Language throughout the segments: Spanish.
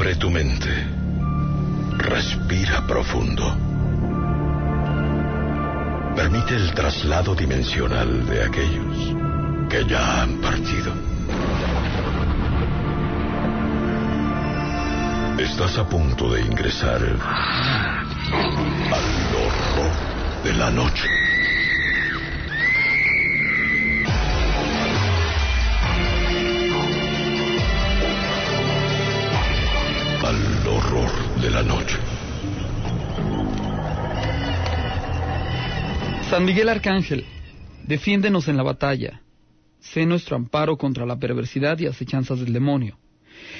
Abre tu mente. Respira profundo. Permite el traslado dimensional de aquellos que ya han partido. Estás a punto de ingresar al horror de la noche. La noche. San Miguel Arcángel, defiéndenos en la batalla. Sé nuestro amparo contra la perversidad y acechanzas del demonio.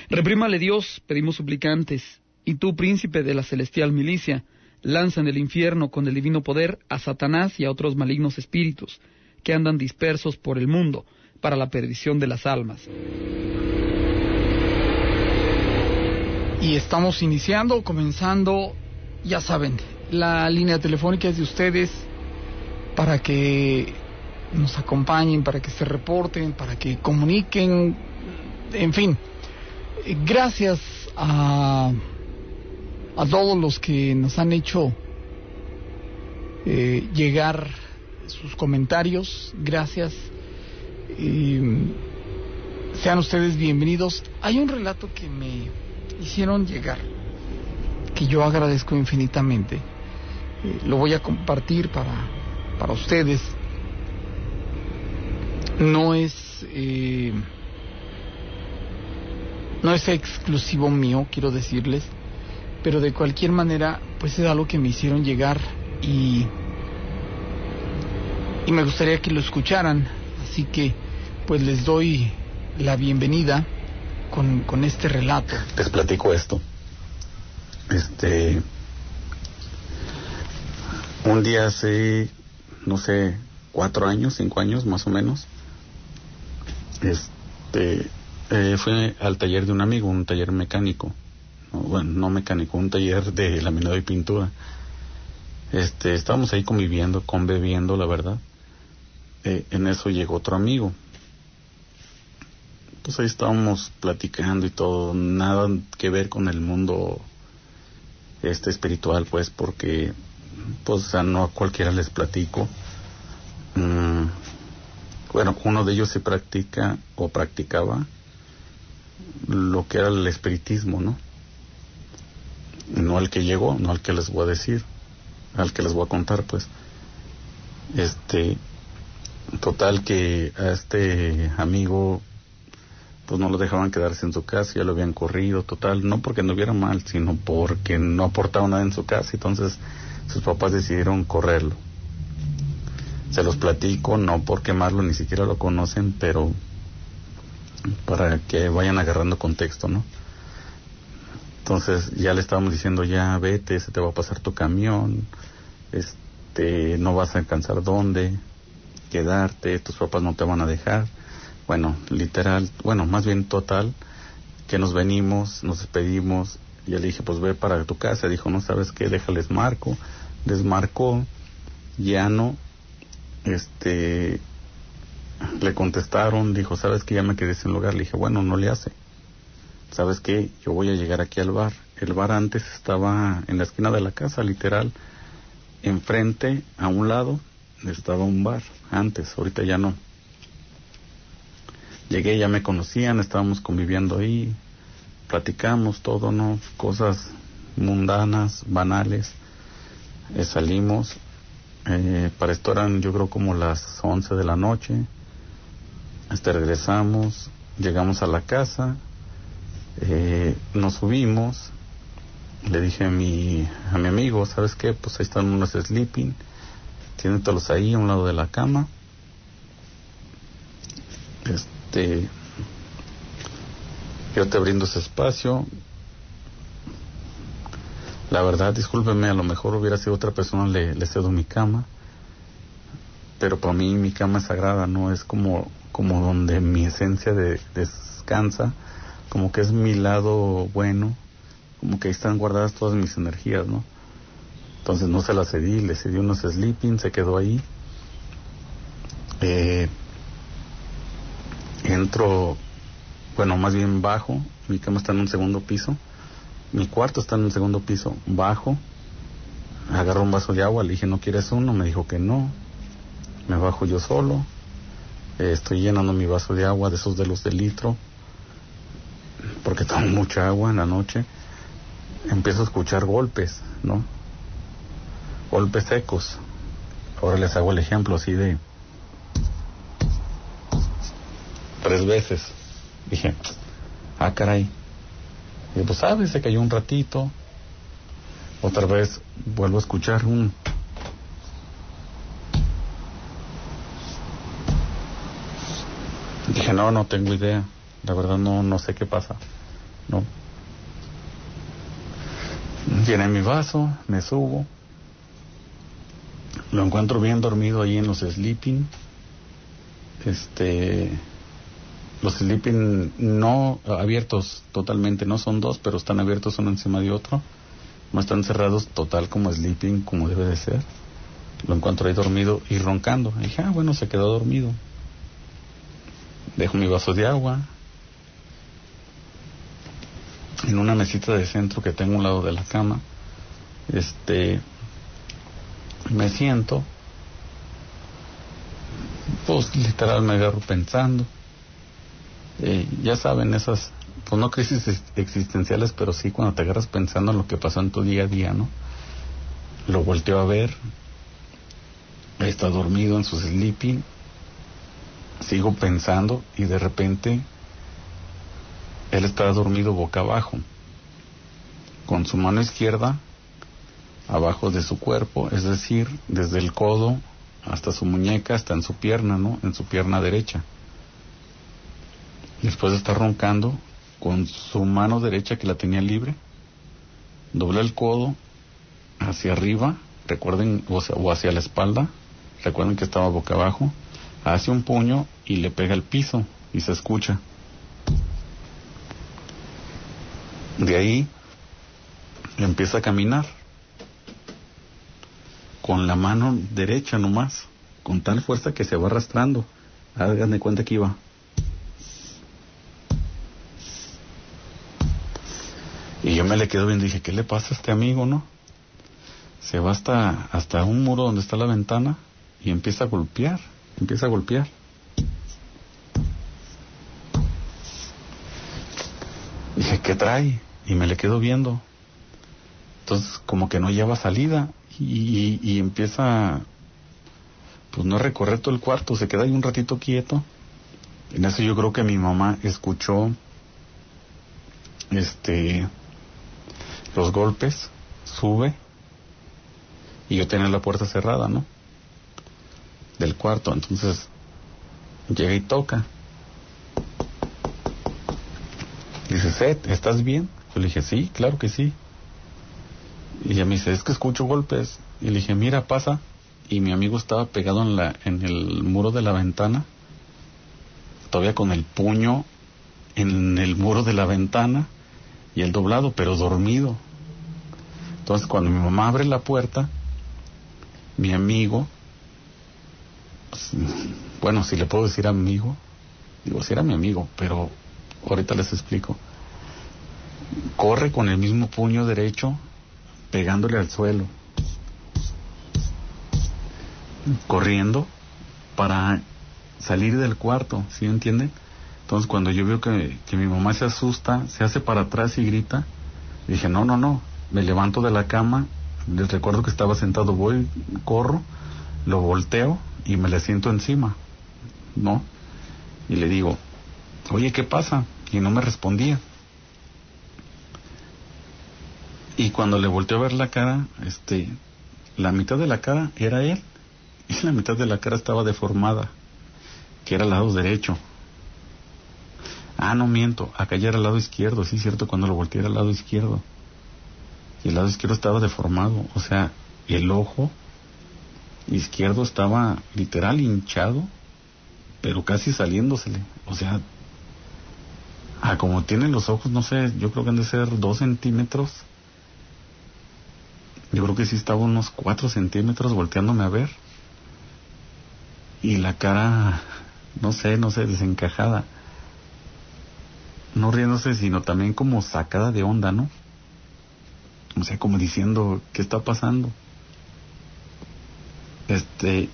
Reprímale Dios, pedimos suplicantes, y tú, príncipe de la celestial milicia, lanza en el infierno con el divino poder a Satanás y a otros malignos espíritus que andan dispersos por el mundo para la perdición de las almas. Y estamos iniciando, comenzando, ya saben, la línea telefónica es de ustedes para que nos acompañen, para que se reporten, para que comuniquen, en fin. Gracias a, a todos los que nos han hecho eh, llegar sus comentarios. Gracias. sean ustedes bienvenidos. Hay un relato que me hicieron llegar, que yo agradezco infinitamente. Eh, lo voy a compartir para, para ustedes. No es... Eh, no es exclusivo mío, quiero decirles, pero de cualquier manera, pues es algo que me hicieron llegar y, y me gustaría que lo escucharan, así que pues les doy la bienvenida con, este relato. Les platico esto. Este, un día hace, no sé, cuatro años, cinco años más o menos, este, eh, fue al taller de un amigo, un taller mecánico. bueno, no mecánico, un taller de laminado y pintura. Este, estábamos ahí conviviendo, conviviendo, la verdad. Eh, en eso llegó otro amigo. Pues ahí estábamos platicando y todo, nada que ver con el mundo este espiritual, pues, porque, pues, no a cualquiera les platico. Mm, bueno, uno de ellos se practica o practicaba lo que era el espiritismo, ¿no? No al que llegó, no al que les voy a decir, al que les voy a contar, pues. Este, total que a este amigo, pues no lo dejaban quedarse en su casa, ya lo habían corrido, total, no porque no hubiera mal, sino porque no aportaba nada en su casa, entonces sus papás decidieron correrlo. Se los platico, no por quemarlo, ni siquiera lo conocen, pero para que vayan agarrando contexto, ¿no? Entonces ya le estábamos diciendo, ya vete, se te va a pasar tu camión, este, no vas a alcanzar dónde quedarte, tus papás no te van a dejar. Bueno, literal, bueno, más bien total, que nos venimos, nos despedimos, y le dije, pues ve para tu casa, dijo, no sabes qué, déjales marco, desmarcó, ya no, este, le contestaron, dijo, ¿sabes que ya me quedé sin lugar? Le dije, bueno, no le hace. ¿Sabes qué? Yo voy a llegar aquí al bar. El bar antes estaba en la esquina de la casa, literal. Enfrente, a un lado, estaba un bar. Antes, ahorita ya no. Llegué, ya me conocían, estábamos conviviendo ahí, platicamos todo, ¿no? Cosas mundanas, banales. Eh, salimos. Eh, para esto eran, yo creo, como las 11 de la noche este, regresamos, llegamos a la casa, eh, nos subimos, le dije a mi, a mi amigo, ¿sabes qué? Pues ahí están unos sleeping, tiéndolos ahí a un lado de la cama. Este, yo te brindo ese espacio. La verdad, discúlpeme, a lo mejor hubiera sido otra persona, le, le cedo mi cama. Pero para mí mi cama es sagrada, no es como como donde mi esencia de, descansa, como que es mi lado bueno, como que ahí están guardadas todas mis energías, ¿no? Entonces no se las cedí, le cedí unos sleeping, se quedó ahí. Eh, entro, bueno, más bien bajo, mi cama está en un segundo piso, mi cuarto está en el segundo piso, bajo, agarro un vaso de agua, le dije, ¿no quieres uno? Me dijo que no, me bajo yo solo, eh, estoy llenando mi vaso de agua, de esos de los de litro, porque tomo mucha agua en la noche, empiezo a escuchar golpes, ¿no? Golpes secos. Ahora les hago el ejemplo así de tres veces. Dije, ah, caray. Y pues, ¿sabes? Se cayó un ratito. Otra vez vuelvo a escuchar un... Dije, no, no tengo idea. La verdad no, no sé qué pasa. No. Llené mi vaso, me subo. Lo encuentro bien dormido ahí en los sleeping. Este los sleeping no abiertos totalmente, no son dos, pero están abiertos uno encima de otro. No están cerrados total como sleeping, como debe de ser. Lo encuentro ahí dormido y roncando. Dije, ah, bueno, se quedó dormido. Dejo mi vaso de agua en una mesita de centro que tengo a un lado de la cama. Este, me siento, pues literal me agarro pensando eh, ya saben, esas, pues no crisis existenciales, pero sí cuando te agarras pensando en lo que pasó en tu día a día, ¿no? Lo volteo a ver, está dormido en su sleeping, sigo pensando y de repente él está dormido boca abajo, con su mano izquierda abajo de su cuerpo, es decir, desde el codo hasta su muñeca, hasta en su pierna, ¿no? En su pierna derecha. Después de estar roncando, con su mano derecha que la tenía libre, dobla el codo hacia arriba, recuerden, o, hacia la espalda, recuerden que estaba boca abajo, hace un puño y le pega al piso y se escucha. De ahí empieza a caminar con la mano derecha nomás, con tal fuerza que se va arrastrando. Hagan de cuenta que iba Y yo me le quedo viendo y dije, ¿qué le pasa a este amigo, no? Se va hasta, hasta un muro donde está la ventana y empieza a golpear, empieza a golpear. Dije, ¿qué trae? Y me le quedo viendo. Entonces, como que no lleva salida y, y, empieza, pues no a recorrer todo el cuarto, se queda ahí un ratito quieto. En eso yo creo que mi mamá escuchó, este, los golpes, sube y yo tenía la puerta cerrada, ¿no? Del cuarto, entonces llega y toca. Dice, Seth, ¿estás bien? Yo le dije, sí, claro que sí. Y ella me dice, es que escucho golpes. Y le dije, mira, pasa. Y mi amigo estaba pegado en, la, en el muro de la ventana, todavía con el puño en el muro de la ventana y el doblado, pero dormido. Entonces cuando mi mamá abre la puerta, mi amigo, pues, bueno, si le puedo decir amigo, digo, si era mi amigo, pero ahorita les explico, corre con el mismo puño derecho pegándole al suelo, corriendo para salir del cuarto, ¿sí entienden? Entonces cuando yo veo que, mi mamá se asusta, se hace para atrás y grita, dije, no, no, no, me levanto de la cama, les recuerdo que estaba sentado, voy, corro, lo volteo y me le siento encima, ¿no? Y le digo, oye, ¿qué pasa? Y no me respondía. Y cuando le volteé a ver la cara, este, la mitad de la cara era él y la mitad de la cara estaba deformada, que era el lado derecho. Ah, no miento, ya era el lado izquierdo, sí, cierto, cuando lo volteé era el lado izquierdo. Y el lado izquierdo estaba deformado, o sea, el ojo izquierdo estaba literal hinchado, pero casi saliéndosele. O sea, ah, como tienen los ojos, no sé, yo creo que han de ser dos centímetros. Yo creo que sí estaba unos cuatro centímetros volteándome a ver. Y la cara, no sé, no sé, desencajada no riéndose, sino también como sacada de onda, ¿no? O sea, como diciendo, ¿qué está pasando? Este,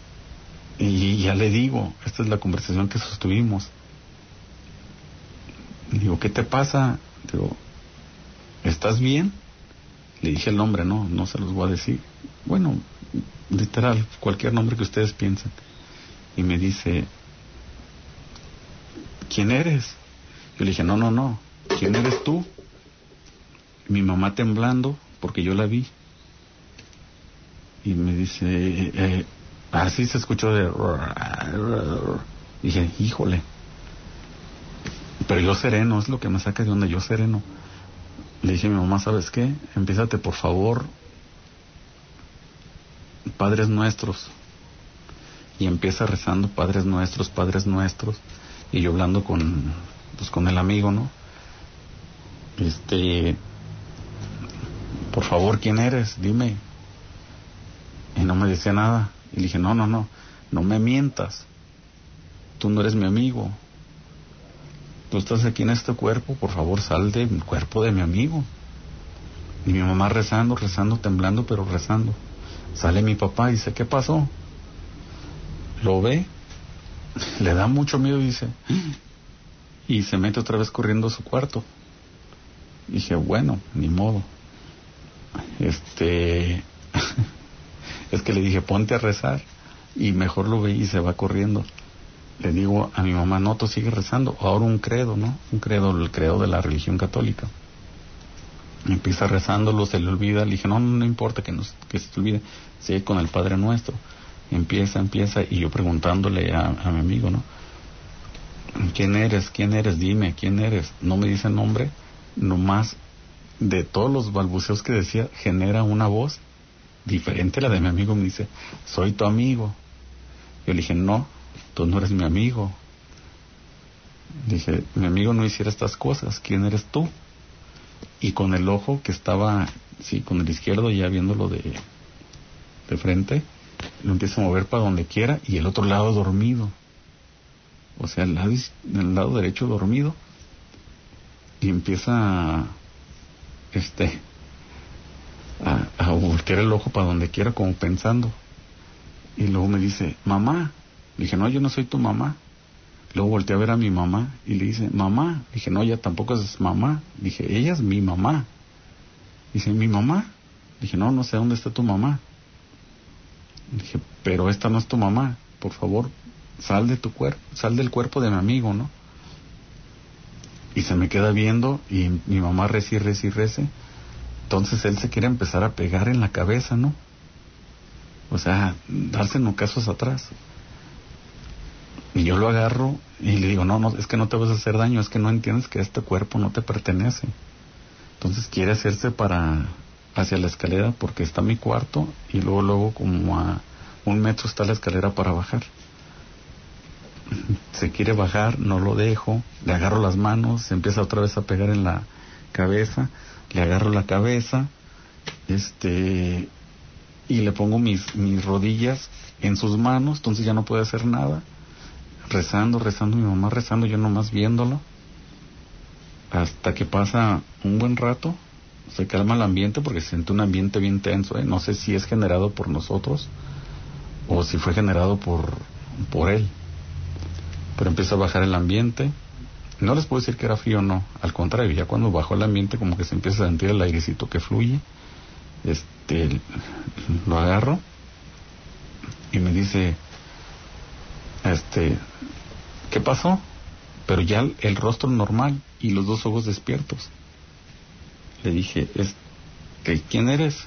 y ya le digo, esta es la conversación que sostuvimos. Digo, ¿qué te pasa? Digo, ¿estás bien? Le dije el nombre, no, no se los voy a decir. Bueno, literal, cualquier nombre que ustedes piensen. Y me dice, ¿quién eres? Yo le dije, no, no, no, ¿quién eres tú? Mi mamá temblando porque yo la vi. Y me dice, eh, así se escuchó de... Dije, híjole. Pero yo sereno, es lo que me saca de onda, yo sereno. Le dije a mi mamá, ¿sabes qué? Empiezate por favor, Padres Nuestros. Y empieza rezando Padres Nuestros, Padres Nuestros. Y yo hablando con, pues, con el amigo, ¿no? Este, por favor, ¿quién eres? Dime. Y no me decía nada. Y le dije, no, no, no, no me mientas. Tú no eres mi amigo. Tú estás aquí en este cuerpo, por favor, sal del cuerpo de mi amigo. Y mi mamá rezando, rezando, temblando, pero rezando. Sale mi papá y dice, ¿qué pasó? Lo ve, le da mucho miedo y dice, y se mete otra vez corriendo a su cuarto. dije, bueno, ni modo. Este, es que le dije, ponte a rezar. Y mejor lo ve y se va corriendo. Le digo a mi mamá, no, tú sigue rezando. Ahora un credo, ¿no? Un credo, el credo de la religión católica. Empieza rezándolo, se le olvida. Le dije, no, no, importa que, nos, que se te olvide. Sigue con el Padre Nuestro. Empieza, empieza. Y yo preguntándole a, a mi amigo, ¿no? ¿Quién eres? ¿Quién eres? Dime, ¿quién eres? No me dice nombre. Nomás de todos los balbuceos que decía, genera una voz diferente a la de mi amigo. Me dice, soy tu amigo. Yo le dije, no, tú no eres mi amigo. Dije, mi amigo no hiciera estas cosas, ¿quién eres tú? Y con el ojo que estaba, sí, con el izquierdo ya viéndolo de, de frente, lo empieza a mover para donde quiera y el otro lado dormido. O sea, el lado, el lado derecho dormido. Y empieza este, a, a voltear el ojo para donde quiera como pensando. Y luego me dice, mamá. Le dije, no, yo no soy tu mamá. Luego volteé a ver a mi mamá y le dice, mamá. Dije, no, ella tampoco es mamá. Dije, ella es mi mamá. Dice, ¿mi mamá? Dije, no, no sé dónde está tu mamá. Dije, pero esta no es tu mamá. Por favor, sal de tu cuerpo, sal del cuerpo de mi amigo, ¿no? Y se me queda viendo y mi mamá reci, reci, rece. Entonces él se quiere empezar a pegar en la cabeza, ¿no? O sea, darse casos atrás. Y yo lo agarro y le digo, no, no, es que no te vas a hacer daño, es que no entiendes que este cuerpo no te pertenece. Entonces quiere hacerse para hacia la escalera porque está mi cuarto y luego, luego como a un metro está la escalera para bajar. Se quiere bajar, no lo dejo, le agarro las manos, se empieza otra vez a pegar en la cabeza, le agarro la cabeza, este, y le pongo mis, mis rodillas en sus manos, entonces ya no puede hacer nada. Rezando, rezando, mi mamá rezando, yo nomás viéndolo. Hasta que pasa un buen rato, se calma el ambiente porque se siente un ambiente bien tenso. ¿eh? No sé si es generado por nosotros o si fue generado por, por él. Pero empieza a bajar el ambiente. No les puedo decir que era frío o no. Al contrario, ya cuando bajó el ambiente como que se empieza a sentir el airecito que fluye. Este, lo agarro y me dice, este, ¿qué pasó? Pero ya el, rostro normal y los dos ojos despiertos. Le dije, este, ¿quién eres?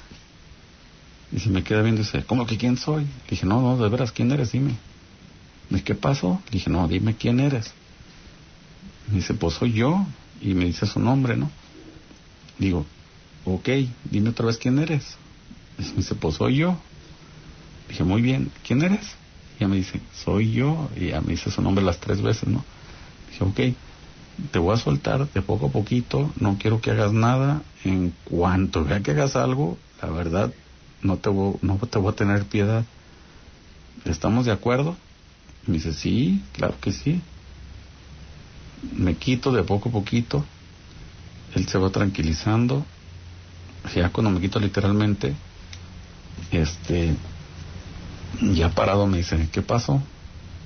Y se me queda viendo y dice, ¿cómo que quién soy? Le dije, no, no, de veras, ¿quién eres? Dime. ¿De qué pasó? Dije, no, dime quién eres. Me dice, pues soy yo. Y me dice su nombre, ¿no? Digo, ok, dime otra vez quién eres. Me dice, pues soy yo. Dije, muy bien, ¿quién eres? Y ella me dice, soy yo. Y ella me dice su nombre las tres veces, ¿no? Dije, ok, te voy a soltar de poco a poquito, no quiero que hagas nada. En cuanto vea que hagas algo, la verdad, no te voy, no te voy a tener piedad. ¿Estamos de acuerdo? Me dice, sí, claro que sí. Me quito de poco a poquito. Él se va tranquilizando. ya cuando me quito literalmente, este, ya parado me dice, ¿qué pasó?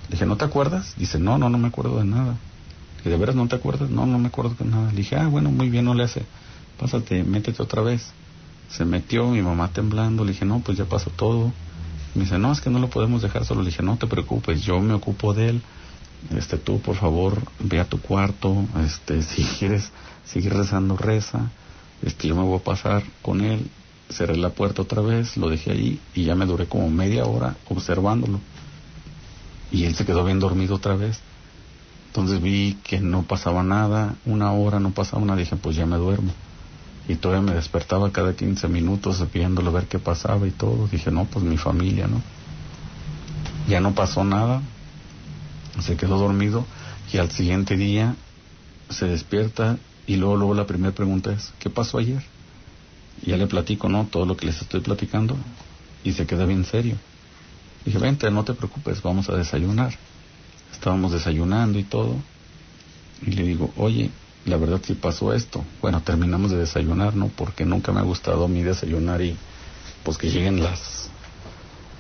dije, ¿no te acuerdas? Dice, no, no, no me acuerdo de nada. Y ¿de veras no te acuerdas? No, no me acuerdo de nada. Le dije, ah, bueno, muy bien, no le hace. Pásate, métete otra vez. Se metió, mi mamá temblando. Le dije, no, pues ya pasó todo. Me dice, no, es que no lo podemos dejar solo. Le dije, no te preocupes, yo me ocupo de él. Este, tú, por favor, ve a tu cuarto. Este, si quieres seguir rezando, reza. Este, yo me voy a pasar con él. Cerré la puerta otra vez, lo dejé ahí y ya me duré como media hora observándolo. Y él se quedó bien dormido otra vez. Entonces vi que no pasaba nada, una hora no pasaba nada, dije, pues ya me duermo. Y todavía me despertaba cada 15 minutos pidiéndole ver qué pasaba y todo. Dije, no, pues mi familia, ¿no? Ya no pasó nada, se quedó dormido y al siguiente día se despierta y luego, luego la primera pregunta es, ¿qué pasó ayer? Y ya le platico, ¿no? Todo lo que les estoy platicando y se queda bien serio. Dije, vente, no te preocupes, vamos a desayunar. Estábamos desayunando y todo. Y le digo, oye, la verdad sí pasó esto. Bueno, terminamos de desayunar, ¿no? Porque nunca me ha gustado a mí desayunar y pues que lleguen las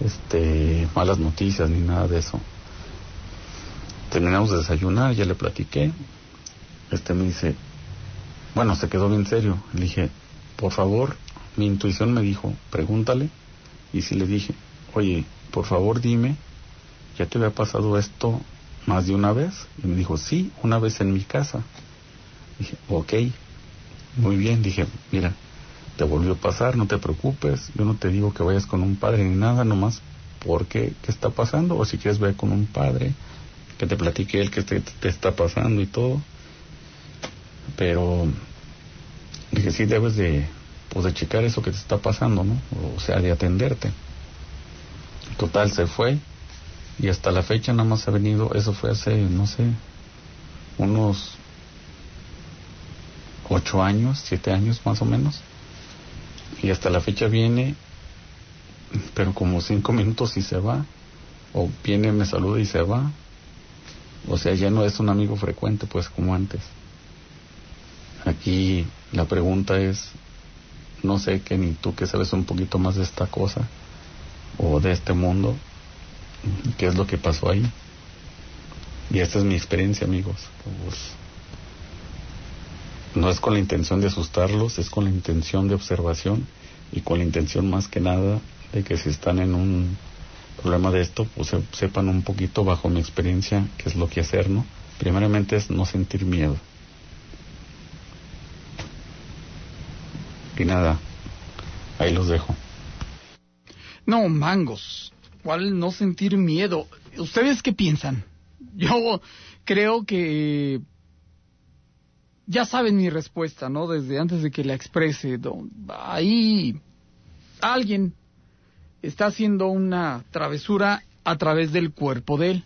este malas noticias ni nada de eso. Terminamos de desayunar, ya le platiqué. Este me dice, bueno, se quedó bien serio. Le dije, por favor, mi intuición me dijo, pregúntale. Y sí le dije, oye, por favor dime, ¿ya te había pasado esto más de una vez? Y me dijo, sí, una vez en mi casa. Dije, ok, muy bien. Dije, mira, te volvió a pasar, no te preocupes. Yo no te digo que vayas con un padre ni nada, nomás porque qué está pasando. O si quieres ver con un padre, que te platique él qué te, te está pasando y todo. Pero dije, sí debes de, pues de checar eso que te está pasando, ¿no? O sea, de atenderte. Total, se fue y hasta la fecha nada más ha venido, eso fue hace, no sé, unos ocho años, siete años más o menos. Y hasta la fecha viene, pero como cinco minutos y se va. O viene, me saluda y se va. O sea, ya no es un amigo frecuente, pues como antes. Aquí la pregunta es, no sé que ni tú que sabes un poquito más de esta cosa o de este mundo, qué es lo que pasó ahí. Y esta es mi experiencia, amigos. Pues, no es con la intención de asustarlos, es con la intención de observación y con la intención más que nada de que si están en un problema de esto, pues sepan un poquito bajo mi experiencia qué es lo que hacer, ¿no? Primeramente es no sentir miedo. Y nada, ahí los dejo. No, mangos. ¿Cuál no sentir miedo? ¿Ustedes qué piensan? Yo creo que ya saben mi respuesta, ¿no? Desde antes de que la exprese. Ahí alguien está haciendo una travesura a través del cuerpo de él.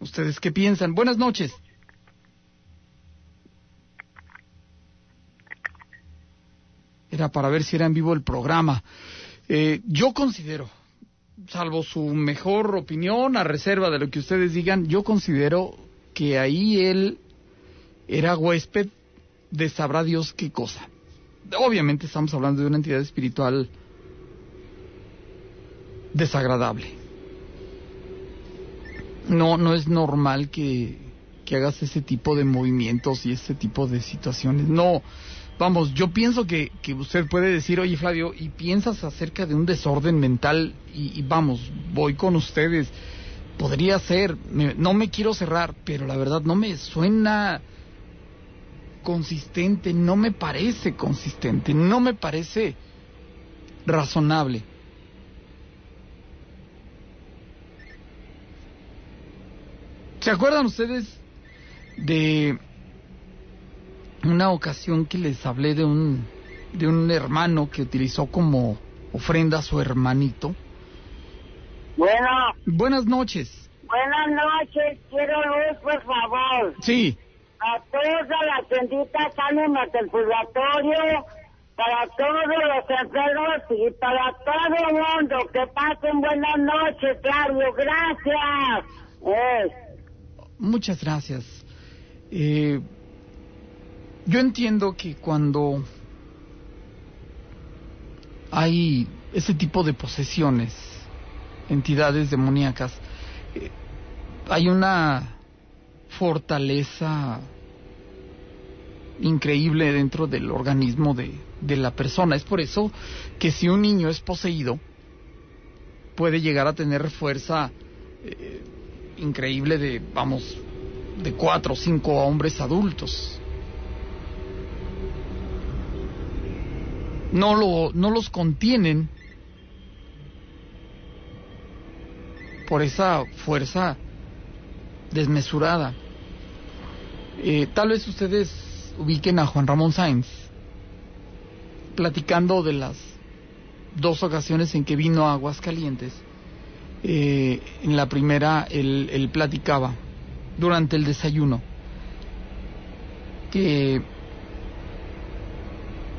¿Ustedes qué piensan? Buenas noches. Era para ver si era en vivo el programa. Eh, yo considero, salvo su mejor opinión, a reserva de lo que ustedes digan, yo considero que ahí él era huésped de sabrá Dios qué cosa. Obviamente estamos hablando de una entidad espiritual desagradable. No, no es normal que, que hagas ese tipo de movimientos y ese tipo de situaciones. No, vamos, yo pienso que, que usted puede decir, oye Flavio, y piensas acerca de un desorden mental y, vamos, voy con ustedes. Podría ser, no me quiero cerrar, pero la verdad no me suena consistente, no me parece consistente, no me parece razonable. ¿Se acuerdan ustedes de una ocasión que les hablé de un, de un hermano que utilizó como ofrenda a su hermanito. Bueno. Buenas noches. Buenas noches, quiero luz, por favor. Sí. A todas las benditas ánimas del purgatorio, para todos los enfermos y para todo el mundo. Que pasen buenas noches, Claudio. Gracias. Eh. Muchas gracias. Eh, yo entiendo que cuando hay ese tipo de posesiones, entidades demoníacas, eh, hay una fortaleza increíble dentro del organismo de, de la persona. Es por eso que si un niño es poseído, puede llegar a tener fuerza eh, increíble de, vamos, de cuatro o cinco hombres adultos. No, lo, no los contienen por esa fuerza desmesurada. Eh, tal vez ustedes ubiquen a Juan Ramón Sáenz platicando de las dos ocasiones en que vino a Aguascalientes. Eh, en la primera él, él platicaba durante el desayuno que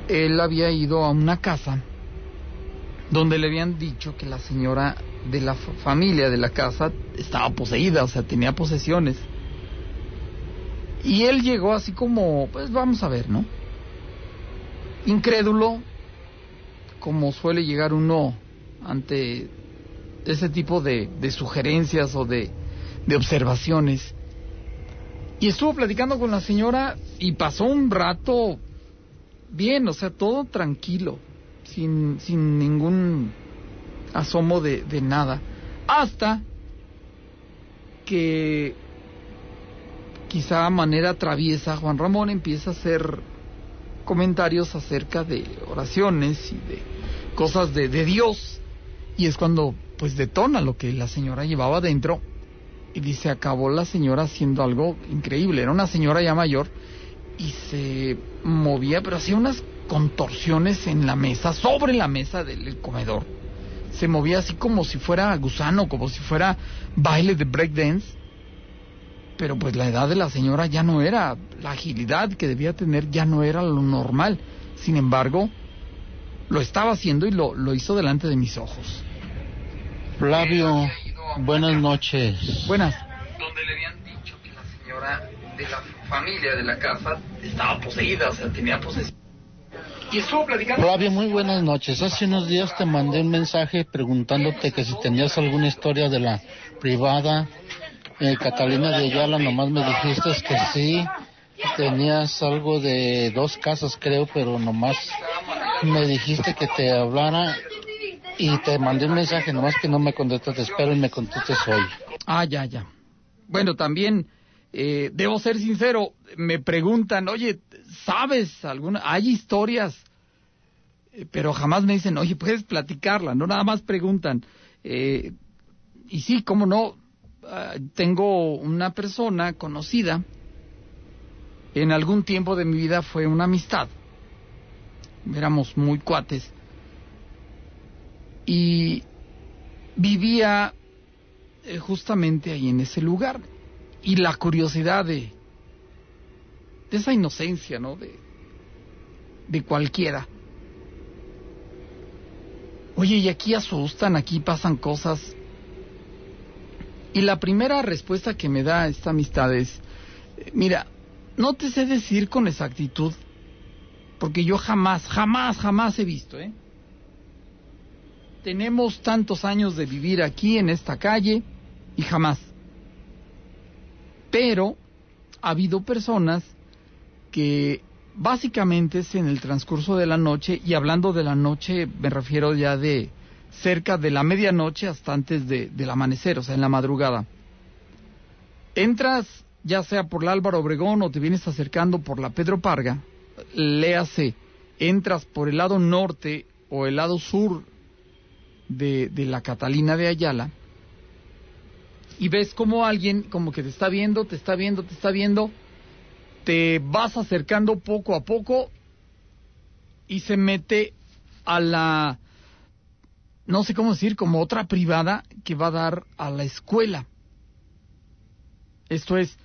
él había ido a una casa donde le habían dicho que la señora de la familia de la casa estaba poseída, o sea, tenía posesiones. Y él llegó así como, pues vamos a ver, ¿no? Incrédulo, como suele llegar uno ante ese tipo de, de sugerencias o de, observaciones. Y estuvo platicando con la señora y pasó un rato bien, o sea, todo tranquilo, sin, sin ningún asomo de nada. Hasta que quizá a manera traviesa Juan Ramón empieza a hacer comentarios acerca de oraciones y de cosas de, de Dios. Y es cuando pues detona lo que la señora llevaba dentro y dice, acabó la señora haciendo algo increíble. Era una señora ya mayor y se movía, pero hacía unas contorsiones en la mesa, sobre la mesa del comedor. Se movía así como si fuera gusano, como si fuera baile de breakdance. Pero pues la edad de la señora ya no era, la agilidad que debía tener ya no era lo normal. Sin embargo, lo estaba haciendo y lo, lo hizo delante de mis ojos. Flavio, buenas noches. Buenas. Donde le habían dicho que la señora de la familia de la casa estaba poseída, o sea, tenía posesión. Y estuvo platicando. Flavio, muy buenas noches. Hace unos días te mandé un mensaje preguntándote que si tenías alguna historia de la privada. Eh, Catalina de Ayala, nomás me dijiste que sí. Tenías algo de dos casas, creo, pero nomás me dijiste que te hablara y te mandé un mensaje, nomás que no me contestaste, espero y me contestes hoy. Ah, ya, ya. Bueno, también eh, debo ser sincero, me preguntan, oye, ¿sabes alguna? Hay historias, eh, pero jamás me dicen, oye, puedes platicarla, no nada más preguntan. Eh, y sí, cómo no, ah, tengo una persona conocida, en algún tiempo de mi vida fue una amistad, éramos muy cuates, y vivía eh, justamente ahí en ese lugar. Y la curiosidad de, de esa inocencia, ¿no? De, de cualquiera. Oye, y aquí asustan, aquí pasan cosas. Y la primera respuesta que me da esta amistad es, mira, no te sé decir con exactitud, porque yo jamás, jamás, jamás he visto, ¿eh? tenemos tantos años de vivir aquí en esta calle y jamás. Pero ha habido personas que básicamente es en el transcurso de la noche, y hablando de la noche me refiero ya de cerca de la medianoche hasta antes de, del amanecer, o sea, en la madrugada. Entras ya sea por la Álvaro Obregón o te vienes acercando por la Pedro Parga, léase, entras por el lado norte o el lado sur de, de la Catalina de Ayala y ves como alguien como que te está viendo, te está viendo, te está viendo, te vas acercando poco a poco y se mete a la, no sé cómo decir, como otra privada que va a dar a la escuela. Esto es,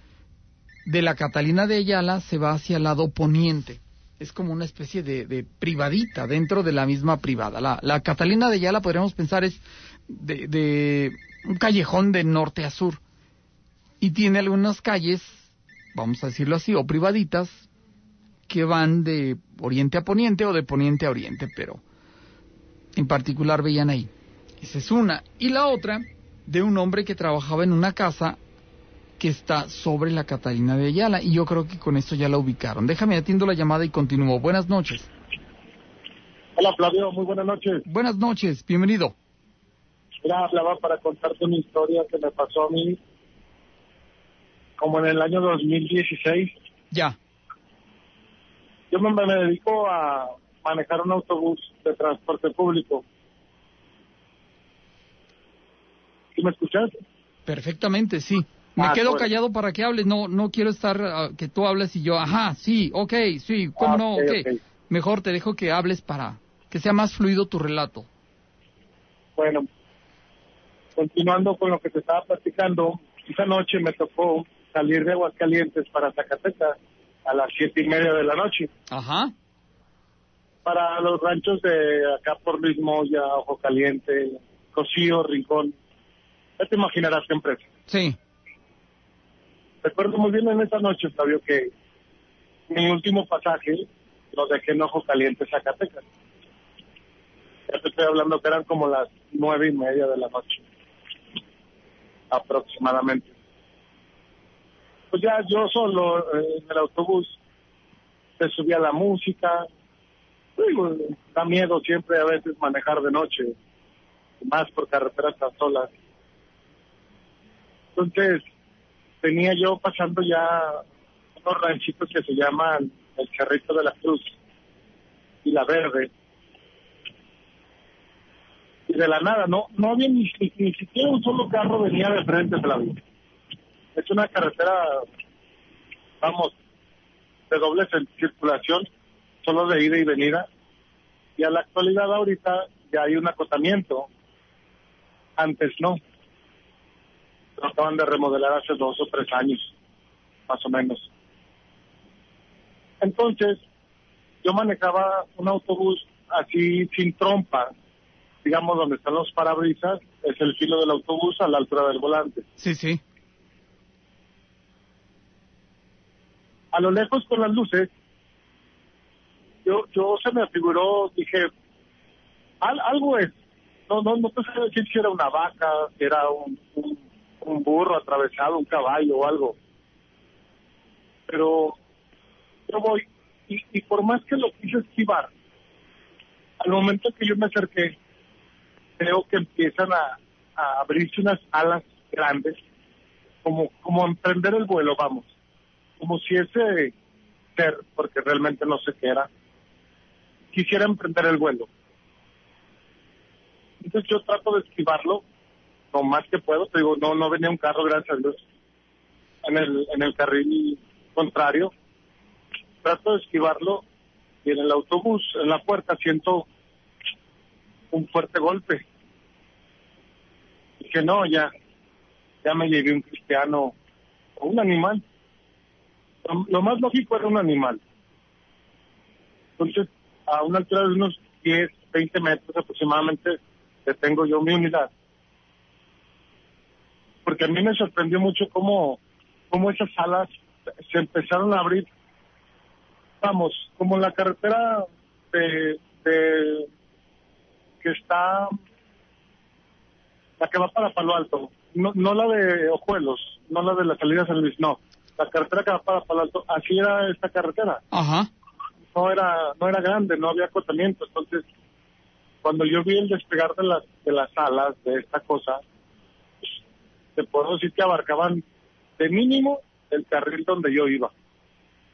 de la Catalina de Ayala se va hacia el lado poniente es como una especie de, privadita dentro de la misma privada. La, Catalina de Yala, podríamos pensar, es de, de, un callejón de norte a sur. Y tiene algunas calles, vamos a decirlo así, o privaditas, que van de oriente a poniente o de poniente a oriente, pero en particular veían ahí. Esa es una. Y la otra, de un hombre que trabajaba en una casa que está sobre la Catalina de Ayala. Y yo creo que con esto ya la ubicaron. Déjame atiendo la llamada y continúo. Buenas noches. Hola Flavio, muy buenas noches. Buenas noches, bienvenido. Mira, hablaba para contarte una historia que me pasó a mí como en el año 2016. Ya. Yo me, me dedico a manejar un autobús de transporte público. ¿Sí me escuchas? Perfectamente, sí. Me Ah, quedo callado para que hables. No, no quiero estar ah, que tú hables y yo, ajá, sí, ok, sí, cómo Ah, no, ok, ok. ok. Mejor te dejo que hables para que sea más fluido tu relato. Bueno, continuando con lo que te estaba platicando, esa noche me tocó salir de Aguascalientes para Zacatecas a las siete y media de la noche. Ajá. Para los ranchos de acá por Luis Moya, Ojo Caliente, Cocío, Rincón. Ya te imaginarás qué empresa. Sí. Recuerdo muy bien en esa noche, Fabio, que mi último pasaje lo dejé en Ojo Caliente, Zacatecas. Ya te estoy hablando que eran como las nueve y media de la noche, aproximadamente. Pues ya yo solo eh, en el autobús, se subía la música. Digo, da miedo siempre a veces manejar de noche, más por carreteras tan solas. Entonces, venía yo pasando ya unos ranchitos que se llaman el Cerrito de la Cruz y la Verde. Y de la nada, no no había ni, ni, ni siquiera un solo carro venía de frente, Flavio. Es una carretera, vamos, de doble cir- circulación, solo de ida y venida. Y a la actualidad ahorita ya hay un acotamiento. Antes no lo acaban de remodelar hace dos o tres años, más o menos. Entonces, yo manejaba un autobús así sin trompa, digamos donde están los parabrisas, es el filo del autobús a la altura del volante. Sí, sí. A lo lejos con las luces, yo yo se me figuró, dije, "Al- algo es, no no no te sé decir si era una vaca, si era un burro atravesado, un caballo o algo. Pero yo voy, y, y por más que lo quise esquivar, al momento que yo me acerqué, creo que empiezan a, a abrirse unas alas grandes, como, como emprender el vuelo, vamos. Como si ese ser, porque realmente no sé qué era, quisiera emprender el vuelo. Entonces yo trato de esquivarlo lo más que puedo. Te digo, no, no venía un carro, gracias a Dios, en el, en el carril contrario. Trato de esquivarlo y en el autobús, en la puerta, siento un fuerte golpe. Dije, no, ya, ya me llevé un cristiano o un animal. Lo, lo más lógico era un animal. Entonces, a una altura de unos 10, 20 metros aproximadamente, detengo yo mi unidad. Porque a mí me sorprendió mucho cómo, cómo esas alas se empezaron a abrir. Vamos, como la carretera de, de que está la que va para Palo Alto, no, no la de Ojuelos, no la de la salida San Luis, no, la carretera que va para Palo Alto, así era esta carretera, Ajá. No era, no era grande, no había acotamiento, entonces cuando yo vi el despegar de las, de las alas de esta cosa, te puedo decir que abarcaban de mínimo el carril donde yo iba,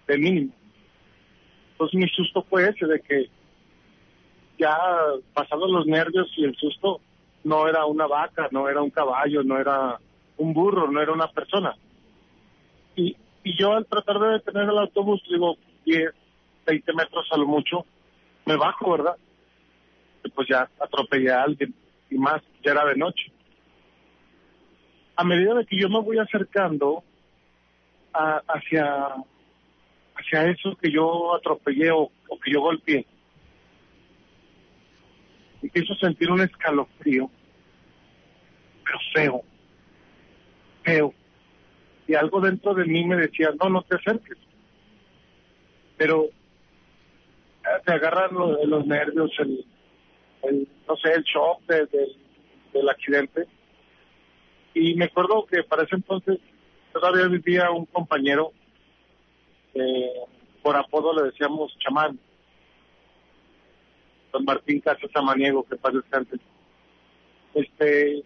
de mínimo. Entonces mi susto fue ese de que ya pasados los nervios y el susto, no era una vaca, no era un caballo, no era un burro, no era una persona. Y, y yo al tratar de detener el autobús, digo, 10, 20 metros a lo mucho, me bajo, ¿verdad? Y pues ya atropellé a alguien y más, ya era de noche. A medida de que yo me voy acercando a- hacia, hacia eso que yo atropellé o, que yo golpeé, empiezo a sentir un escalofrío, pero feo, feo. Y algo dentro de mí me decía, no, no te acerques. Pero te agarran lo- los nervios, el, no sé, el shock de- del- accidente. Y me acuerdo que para ese entonces todavía vivía un compañero, eh, por apodo le decíamos chamán, don Martín Casas Samaniego, que pasa descanse. Este,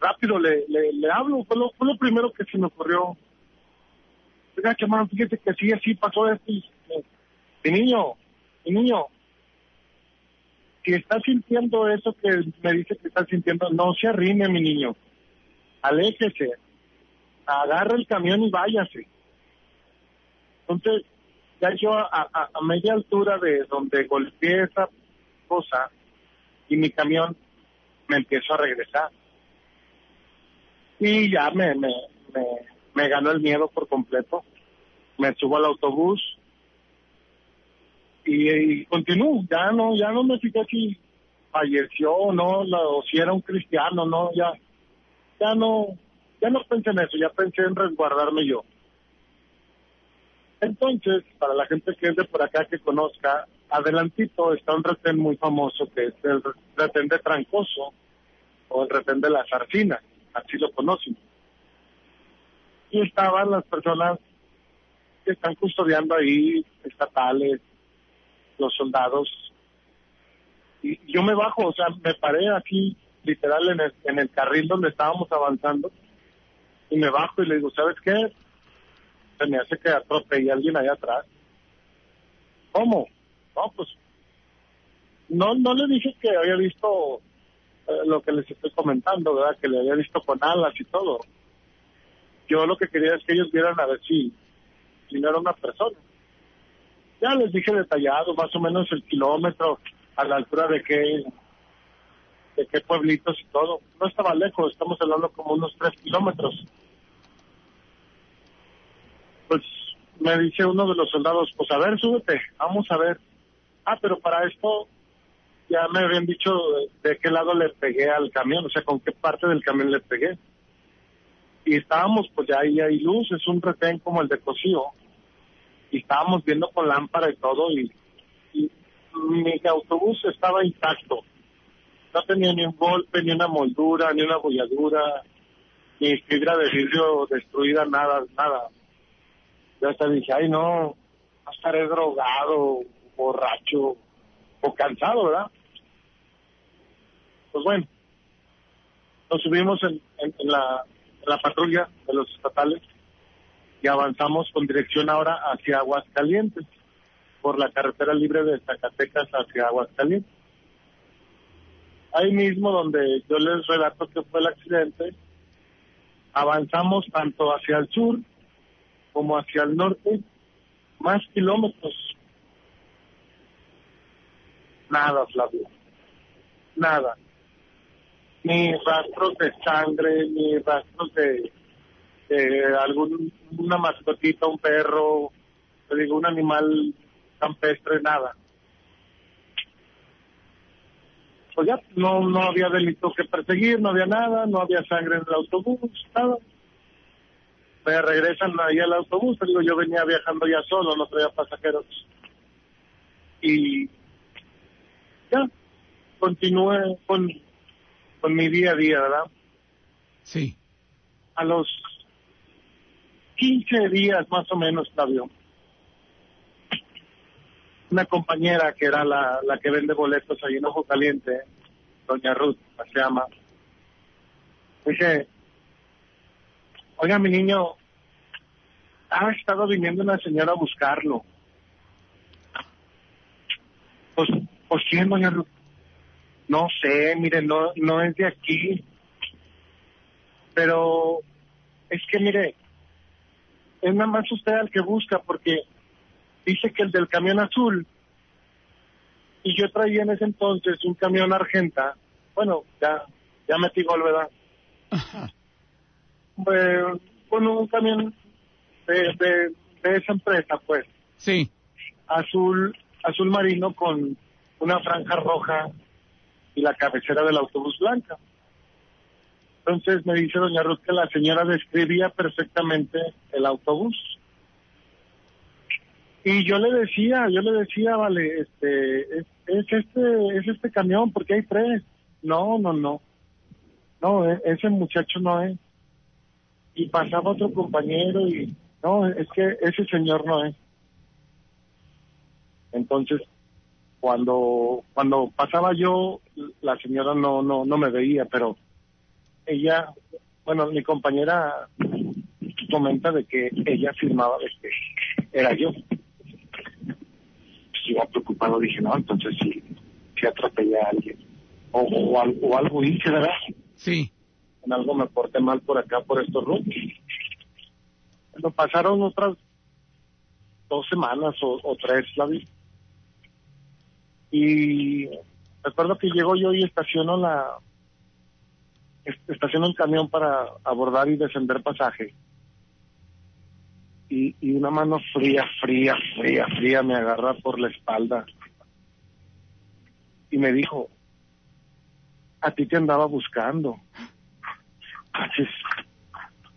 rápido le, le, hablo, fue lo, fue lo primero que se me ocurrió. Oiga, chamán, fíjese que sí, así pasó esto. eh, Mi niño, niño, si está sintiendo eso que me dice que está sintiendo, no se arrime, mi niño. Aléjese. Agarre el camión y váyase. Entonces, ya yo a, a- a media altura de donde golpeé esa cosa y mi camión me empiezo a regresar. Y ya me, me, me, me ganó el miedo por completo. Me subo al autobús y, y. Ya no, ya no me fijé si falleció o no, o si era un cristiano, no, ya, ya no, ya no pensé en eso, ya pensé en resguardarme yo. Entonces, para la gente que es de por acá que conozca, adelantito está un retén muy famoso que es el retén de Trancoso o el retén de la Zarcina, así lo conocen. Y estaban las personas que están custodiando ahí, estatales, los soldados. Y yo me bajo, o sea, me paré aquí, literal, en el, en el carril donde estábamos avanzando, y me bajo y le digo, ¿sabes qué? Se me hace que atropellé a alguien allá atrás. ¿Cómo? No, pues, no, no le dije que había visto eh, lo que les estoy comentando, ¿verdad? Que le había visto con alas y todo. Yo lo que quería es que ellos vieran a ver si, si no era una persona. Ya les dije detallado, más o menos el kilómetro, a la altura de qué, de qué pueblitos y todo. No estaba lejos, estamos hablando como unos tres kilómetros. Pues me dice uno de los soldados, pues a ver, súbete, vamos a ver. Ah, pero para esto ya me habían dicho de, qué lado le pegué al camión, o sea, con qué parte del camión le pegué. Y estábamos, pues ya ahí hay luz, es un retén como el de Cocío. Estábamos viendo con lámpara y todo, y, mi autobús estaba intacto. No tenía ni un golpe, ni una moldura, ni una bolladura, ni fibra de vidrio destruida, nada, nada. Yo hasta dije, ay no, estaré drogado, borracho o cansado, ¿verdad? Pues bueno, nos subimos en la, en la patrulla de los estatales y avanzamos con dirección ahora hacia Aguascalientes, por la carretera libre de Zacatecas hacia Aguascalientes. Ahí mismo donde yo les relato que fue el accidente, avanzamos tanto hacia el sur como hacia el norte, más kilómetros. Nada, Flavio. Nada. Ni rastros de sangre, ni rastros de, de algún, una mascotita, un perro, te digo, un animal campestre, nada. Pues ya, no, no había delito que perseguir, no había nada, no había sangre en el autobús, nada me regresan ahí al autobús, digo, yo venía viajando ya solo, no traía pasajeros. Y ya, continué con, con mi día a día, ¿verdad? Sí. A los 15 días más o menos, Flavio, una compañera que era la, que vende boletos ahí en Ojo Caliente, doña Ruth, se llama, dice, Oiga, mi niño, ha estado viniendo una señora a buscarlo. Pues, pues quién, doña Ruth? No sé, mire, no, no es de aquí. Pero es que, mire, es nada más usted al que busca porque dice que el del camión azul, y yo traía en ese entonces un camión argenta, bueno, ya, ya metí gol, ¿verdad? Ajá. Bueno, un camión de, de, de esa empresa, pues, Sí. azul, azul marino con una franja roja y la cabecera del autobús blanca. Entonces me dice doña Ruth que la señora describía perfectamente el autobús. Y yo le decía, yo le decía, vale, este, es, es este, es este camión, porque hay tres. No, no, no. No, e- ese muchacho no es. Y pasaba otro compañero y, no, es que ese señor no es. Entonces, cuando, cuando pasaba yo, la señora no, no, no me veía, pero ella, bueno, mi compañera comenta de que ella afirmaba de que era yo. Pues yo preocupado dije, no, entonces sí, sí atropellé a alguien. O, o, o algo hice, ¿verdad? Sí. En algo me porté mal por acá, por estos rumbos. Bueno, pasaron otras dos semanas o, o tres, la vi. Y recuerdo que llego yo y estaciono la est- estaciono el camión para abordar y descender pasaje. Y, y una mano fría, fría, fría, fría me agarra por la espalda. Y me dijo, a ti te andaba buscando. Entonces,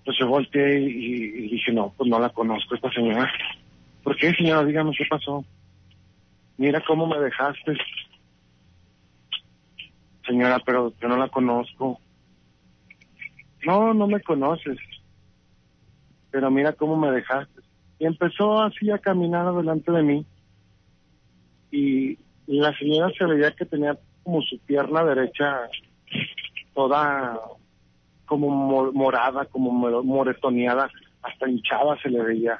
pues yo volteé y, y dije, no, pues no la conozco esta señora. ¿Por qué, señora? Dígame qué pasó. Mira cómo me dejaste. Señora, pero yo no la conozco. No, no me conoces. Pero mira cómo me dejaste. Y empezó así a caminar delante de mí. Y, la señora se veía que tenía como su pierna derecha toda como mo- morada, como mo- moretoneada, hasta hinchada se le veía.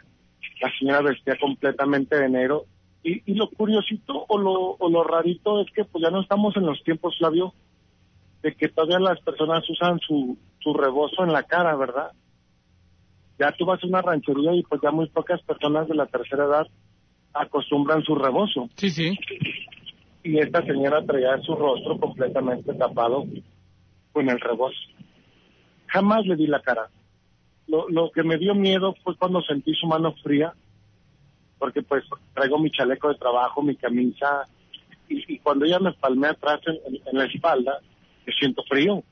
La señora vestía completamente de negro. Y, y lo curiosito o lo, o lo rarito es que pues ya no estamos en los tiempos, Flavio, de que todavía las personas usan su, su rebozo en la cara, ¿verdad? Ya tú vas a una ranchería y pues ya muy pocas personas de la tercera edad acostumbran su rebozo. Sí, sí. Y esta señora traía su rostro completamente tapado con el rebozo. Jamás le di la cara. Lo, lo que me dio miedo fue cuando sentí su mano fría, porque pues traigo mi chaleco de trabajo, mi camisa, y, y cuando ella me palmea atrás en, en- en la espalda, yo siento frío.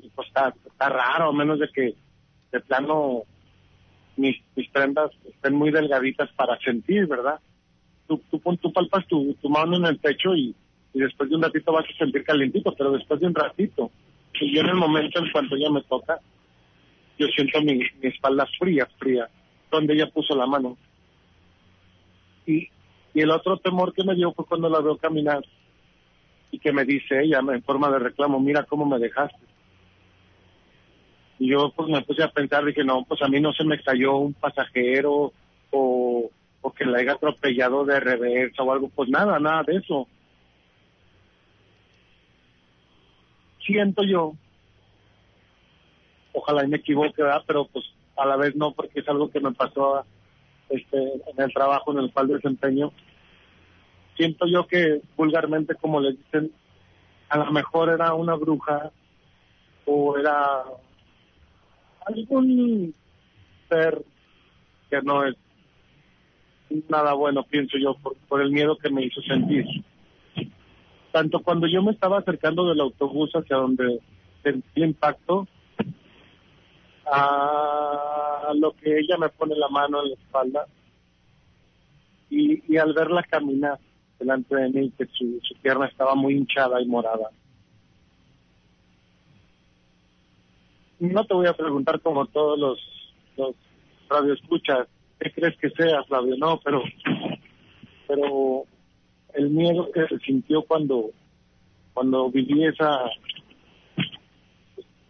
Y pues está, está raro, a menos de que de plano mis, mis prendas estén muy delgaditas para sentir, ¿verdad? Tú, tú, tú palpas tu, tu mano en el pecho y, y después de un ratito vas a sentir calientito, pero después de un ratito. Y yo en el momento en cuanto ella me toca, yo siento mi, mi espalda fría, fría, donde ella puso la mano. Y, y el otro temor que me dio fue cuando la veo caminar y que me dice ella en forma de reclamo, mira cómo me dejaste. Y yo pues me puse a pensar, dije, no, pues a mí no se me cayó un pasajero o, o que la haya atropellado de reversa o algo, pues nada, nada de eso. Siento yo, ojalá y me equivoque, ¿verdad? pero pues a la vez no, porque es algo que me pasó este, en el trabajo en el cual desempeño. Siento yo que vulgarmente, como les dicen, a lo mejor era una bruja o era algún ser que no es nada bueno, pienso yo, por, por el miedo que me hizo sentir. Tanto cuando yo me estaba acercando del autobús hacia donde sentí el impacto, a lo que ella me pone la mano en la espalda y, y al verla caminar delante de mí, que su, pierna estaba muy hinchada y morada. No te voy a preguntar como todos los, los radioescuchas, ¿qué crees que sea, Flavio? No, pero, pero el miedo que se sintió cuando, cuando viví esa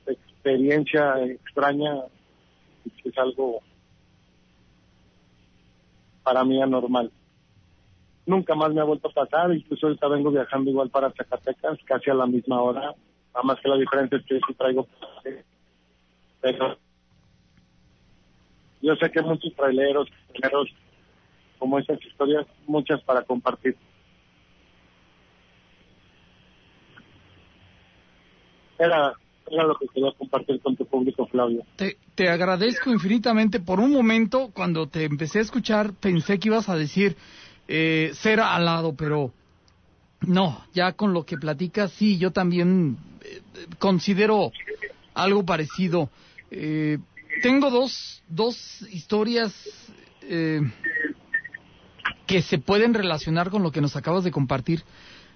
experiencia extraña es algo para mí anormal. Nunca más me ha vuelto a pasar, incluso ahorita vengo viajando igual para Zacatecas, casi a la misma hora, nada más que la diferencia es que sí traigo pero yo sé que muchos traileros, traileros, como esas historias, muchas para compartir. Era, era lo que quería compartir con tu público, Flavio. Te, te agradezco infinitamente. Por un momento, cuando te empecé a escuchar, pensé que ibas a decir eh, ser alado, pero no, ya con lo que platicas, sí, yo también eh, considero algo parecido. Eh, tengo dos, dos historias eh, que se pueden relacionar con lo que nos acabas de compartir.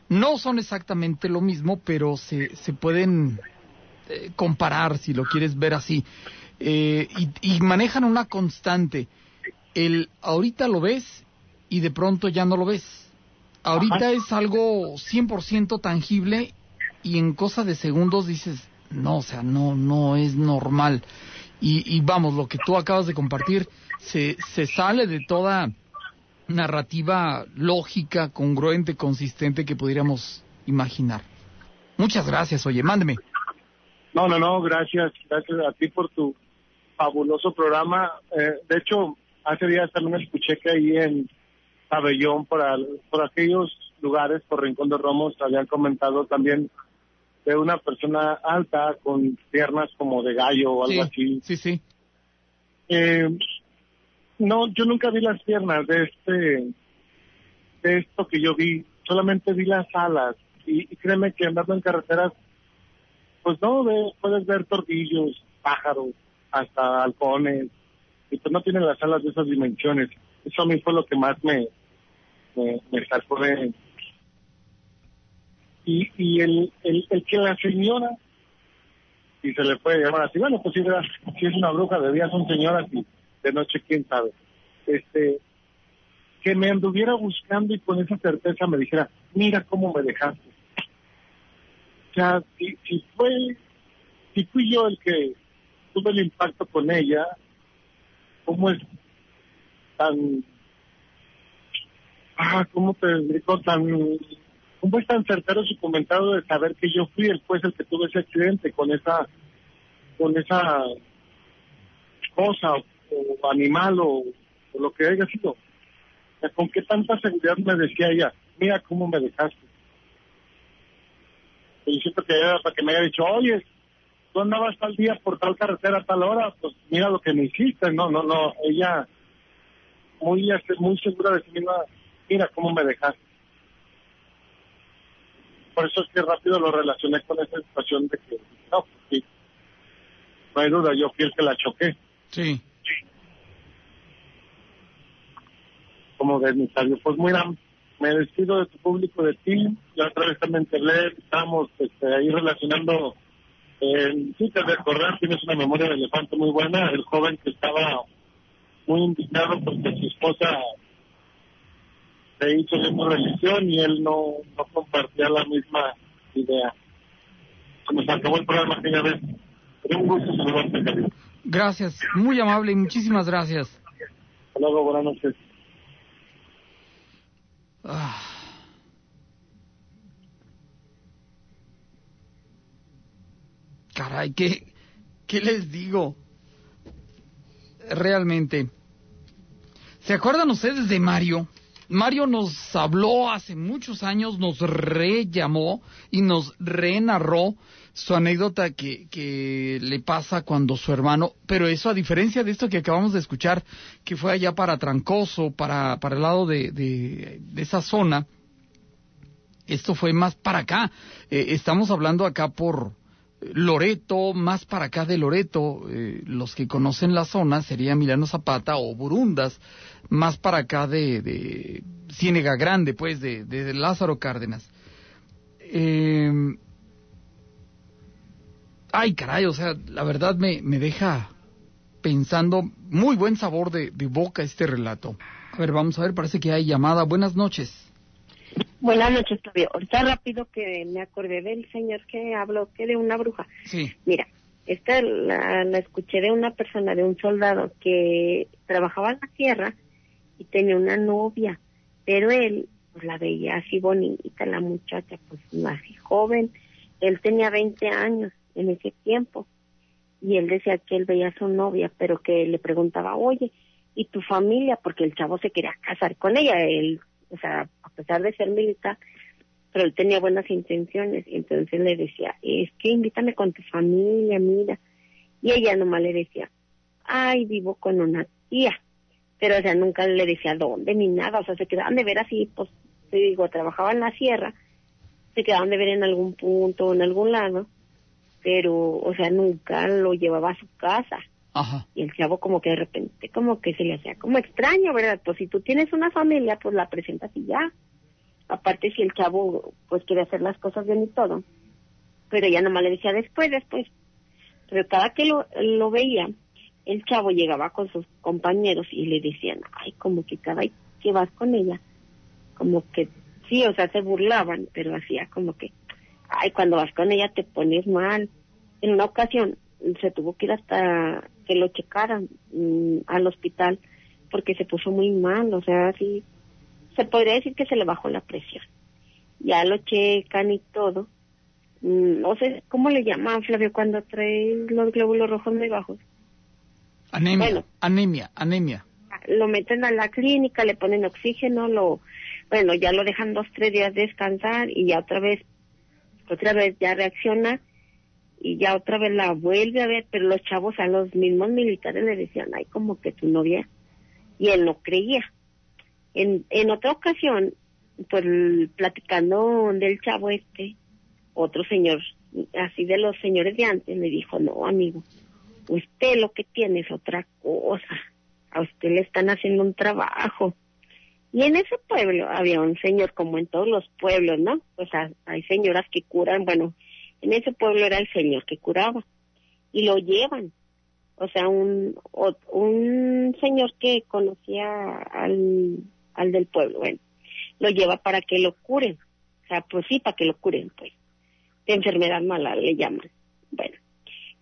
No son exactamente lo mismo, pero se, se pueden eh, comparar, si lo quieres ver así. Eh, y, manejan una constante. El ahorita lo ves y de pronto ya no lo ves. Ahorita es algo 100% tangible y en cosa de segundos dices, no, o sea, no, no es normal. Y, y vamos, lo que tú acabas de compartir se, se sale de toda narrativa lógica, congruente, consistente que pudiéramos imaginar. Muchas gracias, oye, mándeme. No, no, no, gracias, gracias a ti por tu fabuloso programa. Eh, de hecho, hace días también escuché que ahí en Pabellón, por, por aquellos lugares, por Rincón de Romos, habían comentado también de una persona alta con piernas como de gallo o algo así. Sí, sí. Eh, no, yo nunca vi las piernas de este, de esto que yo vi. Solamente vi las alas. Y, créeme que andando en carreteras, pues no, ve, puedes ver tortillos, pájaros, hasta halcones. Y pues no tienen las alas de esas dimensiones. Eso a mí fue lo que más me, me, me de... Y, y el, el, el que la señora, y se le puede llamar así, bueno, pues si, si es una bruja, de día son señoras y de noche, quién sabe. Este, que me anduviera buscando y con esa certeza me dijera, mira cómo me dejaste. O sea, si, si fue, si fui yo el que tuve el impacto con ella, ¿cómo es tan, ah, cómo te digo, tan, cómo es tan certero su comentario de saber que yo fui el juez el que tuve ese accidente con esa, con esa cosa o animal o, lo que haya sido. con qué tanta seguridad me decía ella, mira cómo me dejaste. Y siento que era para que me haya dicho, oye, tú andabas tal día por tal carretera a tal hora, pues mira lo que me hiciste. No, no, no, ella muy, muy segura de sí misma, mira cómo me dejaste. Por eso es que rápido lo relacioné con esa situación de que, no, pues sí, no hay duda, yo fui el que la choqué. Sí. como de mi Pues muy me despido de tu público, de ti. La otra vez también te estamos este, ahí relacionando. Eh, sí, te recordar, tienes una memoria de elefante muy buena. El joven que estaba muy indignado porque su esposa se hizo de una religión y él no, no compartía la misma idea. Se nos acabó el programa aquella vez. un gusto saludarte, Gracias, muy amable y muchísimas gracias. Hasta luego, buenas noches. Ah. Caray, ¿qué, ¿qué les digo? Realmente. ¿Se acuerdan ustedes de Mario? Mario nos habló hace muchos años, nos rellamó y nos renarró su anécdota que, que le pasa cuando su hermano, pero eso a diferencia de esto que acabamos de escuchar, que fue allá para Trancoso, para, para el lado de, de, esa zona, esto fue más para acá. Eh, estamos hablando acá por Loreto, más para acá de Loreto, eh, los que conocen la zona sería Milano Zapata o Burundas, más para acá de, de Ciénega Grande, pues, de, de Lázaro Cárdenas. Eh, ay caray, o sea, la verdad me, me deja pensando muy buen sabor de, boca este relato. A ver, vamos a ver, parece que hay llamada. Buenas noches. Buenas noches, Fabio. Ahorita rápido que me acordé del señor que habló que de una bruja. Sí. Mira, esta la, la, escuché de una persona, de un soldado que trabajaba en la tierra y tenía una novia, pero él pues la veía así bonita, la muchacha, pues así joven. Él tenía 20 años en ese tiempo. Y él decía que él veía a su novia, pero que le preguntaba, oye, ¿y tu familia? Porque el chavo se quería casar con ella. Él, o sea, a pesar de ser militar, pero él tenía buenas intenciones. Y entonces le decía, es que invítame con tu familia, mira. Y ella nomás le decía, ay, vivo con una tía. Pero, o sea, nunca le decía dónde ni nada. O sea, se quedaban de ver así, pues, te digo, trabajaba en la sierra, se quedaban de ver en algún punto, en algún lado pero, o sea, nunca lo llevaba a su casa. Ajá. Y el chavo como que de repente, como que se le hacía como extraño, ¿verdad? Pues si tú tienes una familia, pues la presentas y ya. Aparte si el chavo, pues quiere hacer las cosas bien y todo. Pero ya nomás le decía después, después. Pero cada que lo, lo veía, el chavo llegaba con sus compañeros y le decían, ay, como que cada vez que vas con ella, como que sí, o sea, se burlaban, pero hacía como que, ay, cuando vas con ella te pones mal. En una ocasión se tuvo que ir hasta que lo checaran mm, al hospital porque se puso muy mal, o sea, sí, se podría decir que se le bajó la presión. Ya lo checan y todo. Mm, no sé, ¿cómo le llaman, Flavio, cuando trae los glóbulos rojos muy bajos? Anemia, Bueno. anemia, anemia. lo meten a la clínica, le ponen oxígeno, lo, bueno, ya lo dejan dos, tres días descansar y ya otra vez, otra vez ya reacciona y ya otra vez la vuelve a ver, pero los chavos a los mismos militares le decían, ay, como que tu novia, y él no creía. En, en otra ocasión, pues platicando del chavo este, otro señor, así de los señores de antes, le dijo, no, amigo, usted lo que tiene es otra cosa a usted le están haciendo un trabajo. Y en ese pueblo había un señor, como en todos los pueblos, ¿no? Pues ha- hay señoras que curan, bueno, en ese pueblo era el señor que curaba. Y lo llevan. O sea, un, un señor que conocía al, al del pueblo, bueno, lo lleva para que lo curen. O sea, pues sí, para que lo curen, pues. De enfermedad mala le llaman. Bueno,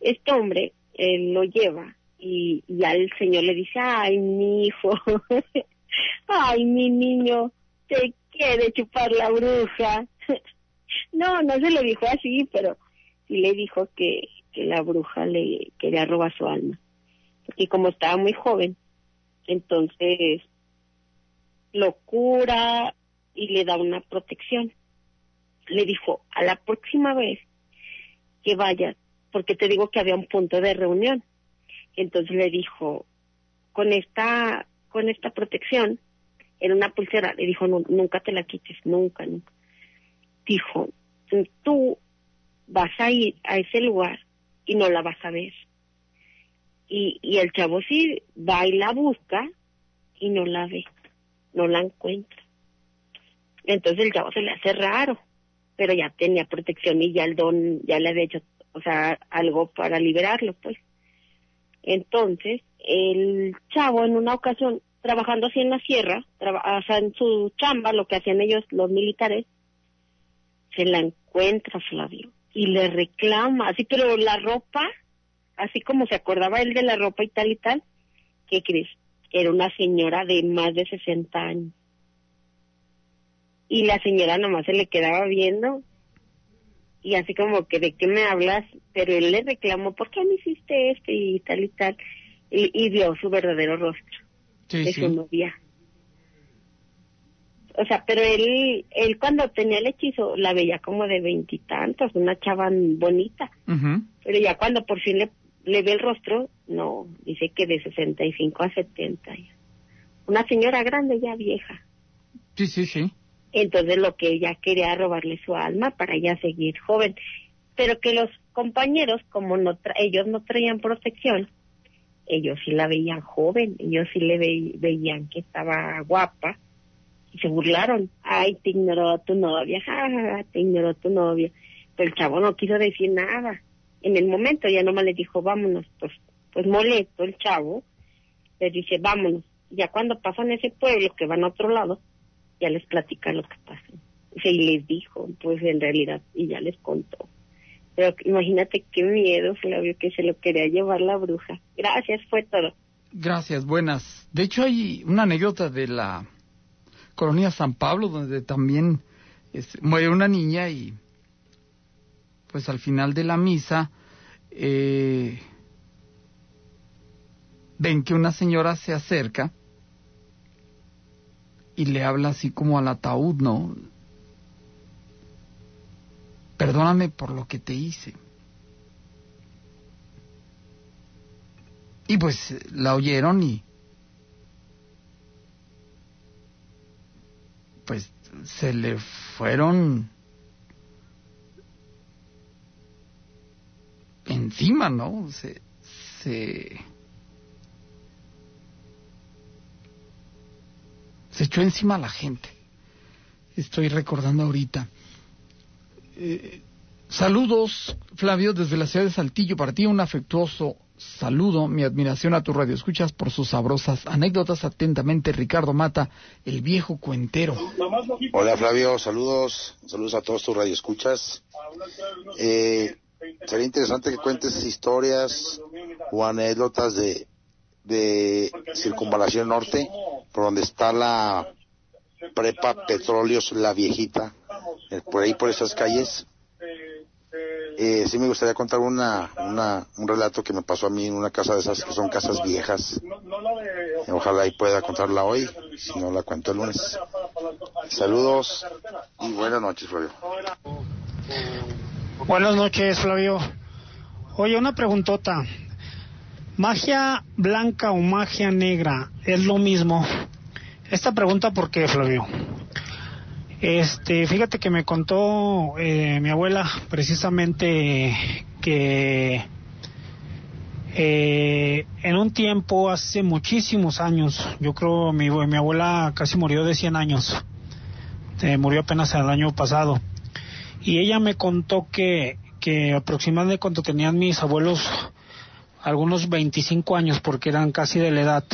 este hombre eh, lo lleva y, y al señor le dice, ay, mi hijo, ay, mi niño, te quiere chupar la bruja. No, no se lo dijo así, pero sí le dijo que, que la bruja le quería robar su alma. Y como estaba muy joven, entonces lo cura y le da una protección. Le dijo, a la próxima vez que vayas, porque te digo que había un punto de reunión. Entonces le dijo, con esta, con esta protección, era una pulsera, le dijo, "Nu- nunca te la quites, nunca, nunca. Dijo, tú vas a ir a ese lugar y no la vas a ver. Y, y el chavo sí va y la busca y no la ve, no la encuentra. Entonces el chavo se le hace raro, pero ya tenía protección y ya el don ya le había hecho, o sea, algo para liberarlo, pues. Entonces, el chavo en una ocasión, trabajando así en la sierra, o sea, en su chamba, lo que hacían ellos, los militares, se la encuentra Flavio y le reclama, así, pero la ropa, así como se acordaba él de la ropa y tal y tal, ¿qué crees? Era una señora de más de 60 años. Y la señora nomás se le quedaba viendo y así como que de qué me hablas, pero él le reclamó, ¿por qué me hiciste esto y tal y tal? Y, y vio su verdadero rostro Sí, de sí. su novia. O sea, pero él, él cuando tenía el hechizo la veía como de veintitantos, una chava bonita, pero ya cuando por fin le, le ve el rostro, no, dice que de 65 a 70. ya. Una señora grande ya vieja. Sí, sí, sí. Entonces lo que ella quería robarle su alma para ella seguir joven. Pero que los compañeros, como no tra- ellos no traían protección, ellos sí la veían joven, ellos sí le ve- veían que estaba guapa y se burlaron. Ay, te ignoró tu novia, ja, ja, ja, te ignoró tu novia. Pero el chavo no quiso decir nada. En el momento ya nomás le dijo, vámonos, pues, pues molesto el chavo, les dice, vámonos. Ya cuando pasan ese pueblo que van a otro lado, ya les platica lo que pasa. Y les dijo, pues en realidad, y ya les contó. Pero imagínate qué miedo, Flavio, que se lo quería llevar la bruja. Gracias, fue todo. Gracias, buenas. De hecho, hay una anécdota de la colonia San Pablo, donde también este, muere una niña y, pues al final de la misa, eh, ven que una señora se acerca y le habla así como al ataúd, ¿no? Perdóname por lo que te hice. Y pues la oyeron y pues se le fueron encima, ¿no? Se, se, se echó encima a la gente. Estoy recordando ahorita. Eh, saludos, Flavio, desde la ciudad de Saltillo. Para ti un afectuoso saludo, mi admiración a tu radio escuchas por sus sabrosas anécdotas. Atentamente, Ricardo Mata, el viejo cuentero. Hola Flavio, saludos, saludos a todos tus radioescuchas. Eh, sería interesante que cuentes historias o anécdotas de, de Circunvalación Norte, por donde está la prepa Petróleos La Viejita, eh, por ahí por esas calles. Eh, sí me gustaría contar una, una, un relato que me pasó a mí en una casa de esas que son casas viejas. Ojalá y pueda contarla hoy, si no la cuento el lunes. Saludos y buenas noches, Flavio. Buenas noches, Flavio. Oye, una preguntota. ¿Magia blanca o magia negra es lo mismo? Esta pregunta, ¿por qué, Flavio? Este, fíjate que me contó eh, mi abuela precisamente que eh, en un tiempo, hace muchísimos años, yo creo mi, mi abuela casi murió de 100 años, eh, murió apenas el año pasado, y ella me contó que, que aproximadamente cuando tenían mis abuelos algunos 25 años, porque eran casi de la edad,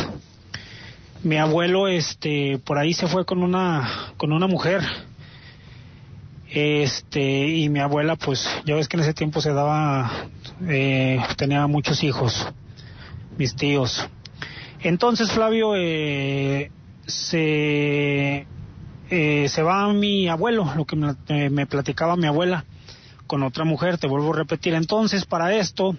mi abuelo este por ahí se fue con una con una mujer. Este y mi abuela pues ya ves que en ese tiempo se daba eh, tenía muchos hijos mis tíos. Entonces Flavio eh, se eh, se va mi abuelo lo que me, eh, me platicaba mi abuela con otra mujer te vuelvo a repetir. Entonces para esto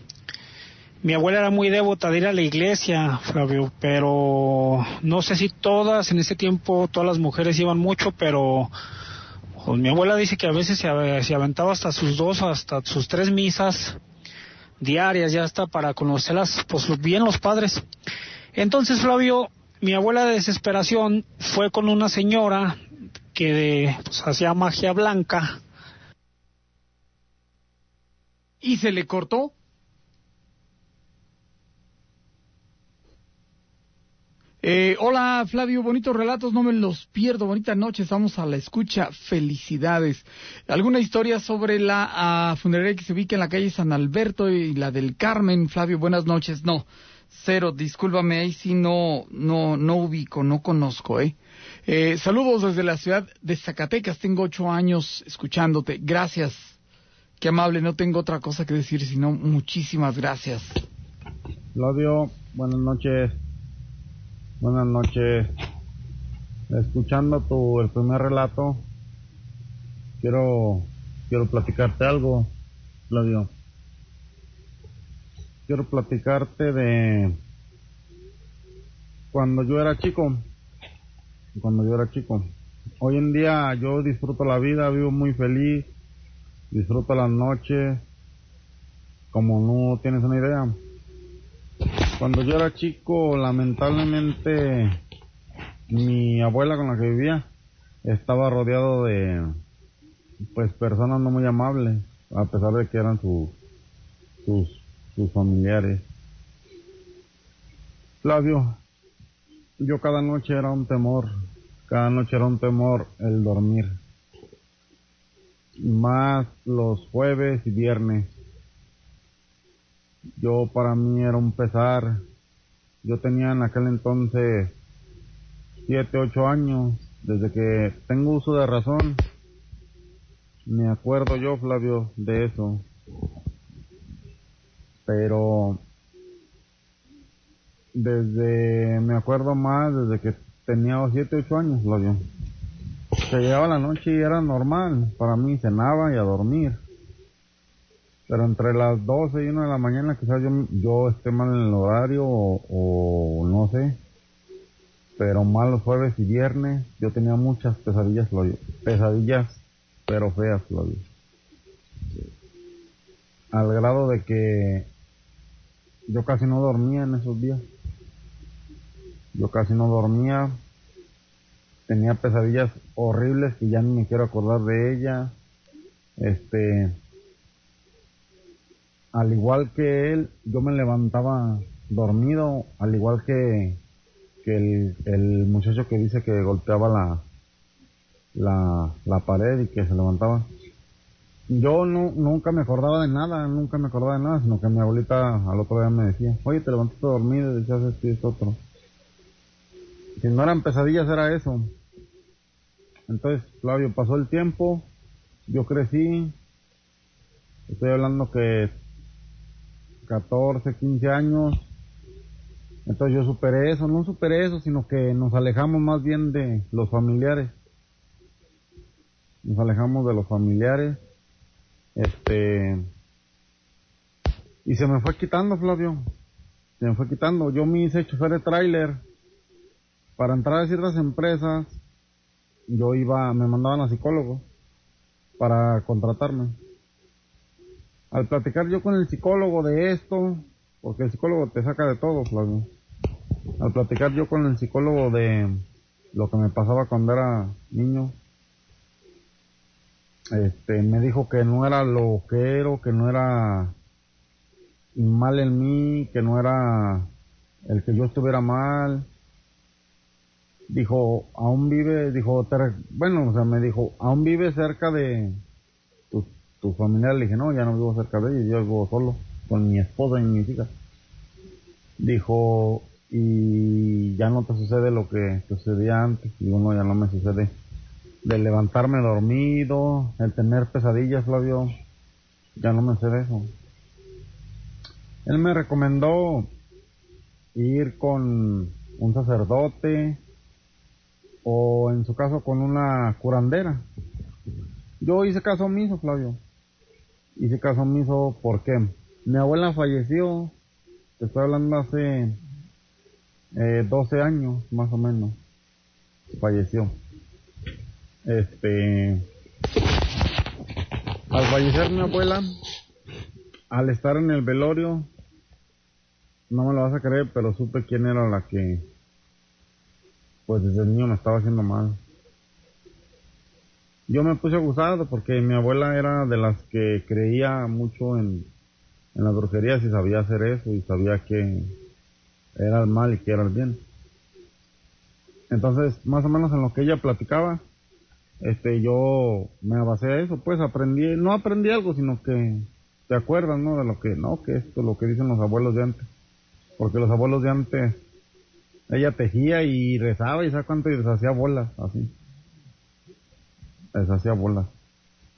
mi abuela era muy devota de ir a la iglesia, Flavio, pero no sé si todas, en ese tiempo todas las mujeres iban mucho, pero pues, mi abuela dice que a veces se, aventaba hasta sus dos, hasta sus tres misas diarias, ya hasta para conocerlas, pues bien los padres. Entonces, Flavio, mi abuela de desesperación fue con una señora que pues, hacía magia blanca. ¿Y se le cortó? Eh, hola Flavio, bonitos relatos, no me los pierdo, bonita noche, estamos a la escucha, felicidades. ¿Alguna historia sobre la uh, funeraria que se ubica en la calle San Alberto y la del Carmen? Flavio, buenas noches, no, cero, discúlpame, ahí sí no, no, no ubico, no conozco, ¿eh? eh saludos desde la ciudad de Zacatecas, tengo ocho años escuchándote, gracias, qué amable, no tengo otra cosa que decir, sino muchísimas gracias. Flavio, buenas noches. Buenas noches. Escuchando tu el primer relato, quiero quiero platicarte algo, Flavio. Quiero platicarte de cuando yo era chico. Cuando yo era chico. Hoy en día yo disfruto la vida, vivo muy feliz, disfruto las noches, como no tienes una idea. Cuando yo era chico, lamentablemente, mi abuela con la que vivía estaba rodeado de, pues, personas no muy amables, a pesar de que eran sus, sus familiares. Flavio, yo cada noche era un temor, cada noche era un temor el dormir. Más los jueves y viernes yo para mí era un pesar. Yo tenía en aquel entonces siete, ocho años, desde que tengo uso de razón. Me acuerdo yo, Flavio, de eso. Pero desde, me acuerdo más desde que tenía siete, ocho años, Flavio. Se llegaba la noche y era normal. Para mí cenaba y a dormir pero entre las 12 y 1 de la mañana quizás yo, yo esté mal en el horario o, no sé, pero mal los jueves y viernes yo tenía muchas pesadillas, pesadillas, pero feas. Al grado de que yo casi no dormía en esos días. Yo casi no dormía. Tenía pesadillas horribles que ya ni me quiero acordar de ella. Este, al igual que él, yo me levantaba dormido, al igual que, que el, el muchacho que dice que golpeaba la, la, la pared y que se levantaba. Yo no, nunca me acordaba de nada, nunca me acordaba de nada, sino que mi abuelita al otro día me decía, oye, te levantaste dormido y decías esto y esto otro. Si no eran pesadillas, era eso. Entonces, Flavio, pasó el tiempo, yo crecí, estoy hablando que 14, 15 años, entonces yo superé eso, no superé eso, sino que nos alejamos más bien de los familiares. Nos alejamos de los familiares. Este. Y se me fue quitando, Flavio. Se me fue quitando. Yo me hice chofer de tráiler. Para entrar a ciertas empresas, yo iba, me mandaban a psicólogo para contratarme. Al platicar yo con el psicólogo de esto, porque el psicólogo te saca de todo, Flavio. Al platicar yo con el psicólogo de lo que me pasaba cuando era niño, este, me dijo que no era lo que era, que no era mal en mí, que no era el que yo estuviera mal. Dijo, aún vive, dijo, bueno, o sea, me dijo, aún vive cerca de tu, familiar. Le dije, no, ya no vivo cerca de ellos, yo vivo solo, con mi esposa y mis hijas. Dijo, y ya no te sucede lo que sucedía antes. Y uno ya no me sucede de levantarme dormido, el tener pesadillas, Flavio, ya no me sé de eso. Él me recomendó ir con un sacerdote o en su caso con una curandera. Yo hice caso omiso, Flavio. Hice caso omiso porque mi abuela falleció, te estoy hablando hace eh, 12 años más o menos, falleció. Este, al fallecer mi abuela, al estar en el velorio, no me lo vas a creer, pero supe quién era la que, pues desde niño me estaba haciendo mal. Yo me puse abusado porque mi abuela era de las que creía mucho en, en las brujerías y sabía hacer eso y sabía que era el mal y que era el bien. Entonces, más o menos en lo que ella platicaba, este yo me basé a eso, pues aprendí, no aprendí algo, sino que te acuerdas, ¿no? De lo que, no, que esto, lo que dicen los abuelos de antes. Porque los abuelos de antes, ella tejía y rezaba y cuánto y deshacía bolas, así. Deshacía bolas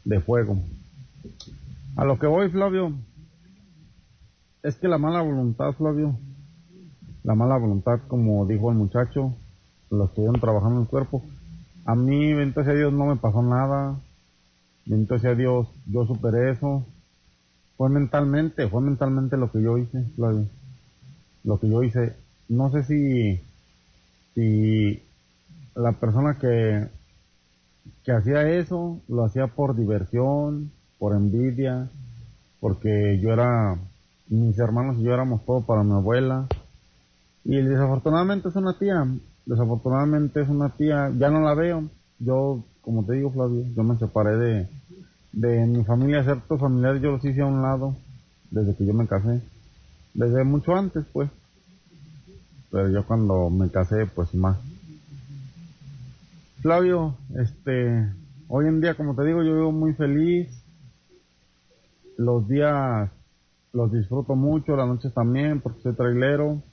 de fuego. A lo que voy, Flavio, es que la mala voluntad, Flavio, la mala voluntad, como dijo el muchacho, lo estuvieron trabajando en el cuerpo, a mí, bendito sea Dios, no me pasó nada. Bendito sea Dios, yo superé eso. Fue mentalmente, fue mentalmente lo que yo hice, Lo que yo hice. No sé si, si la persona que, que hacía eso lo hacía por diversión, por envidia, porque yo era, mis hermanos y yo éramos todo para mi abuela. Y desafortunadamente es una tía, desafortunadamente es una tía, ya no la veo. Yo, como te digo, Flavio, yo me separé de, de mi familia, ciertos familiares yo los hice a un lado desde que yo me casé. Desde mucho antes, pues. Pero yo cuando me casé, pues más. Flavio, este, hoy en día, como te digo, yo vivo muy feliz. Los días los disfruto mucho, las noches también, porque soy trailero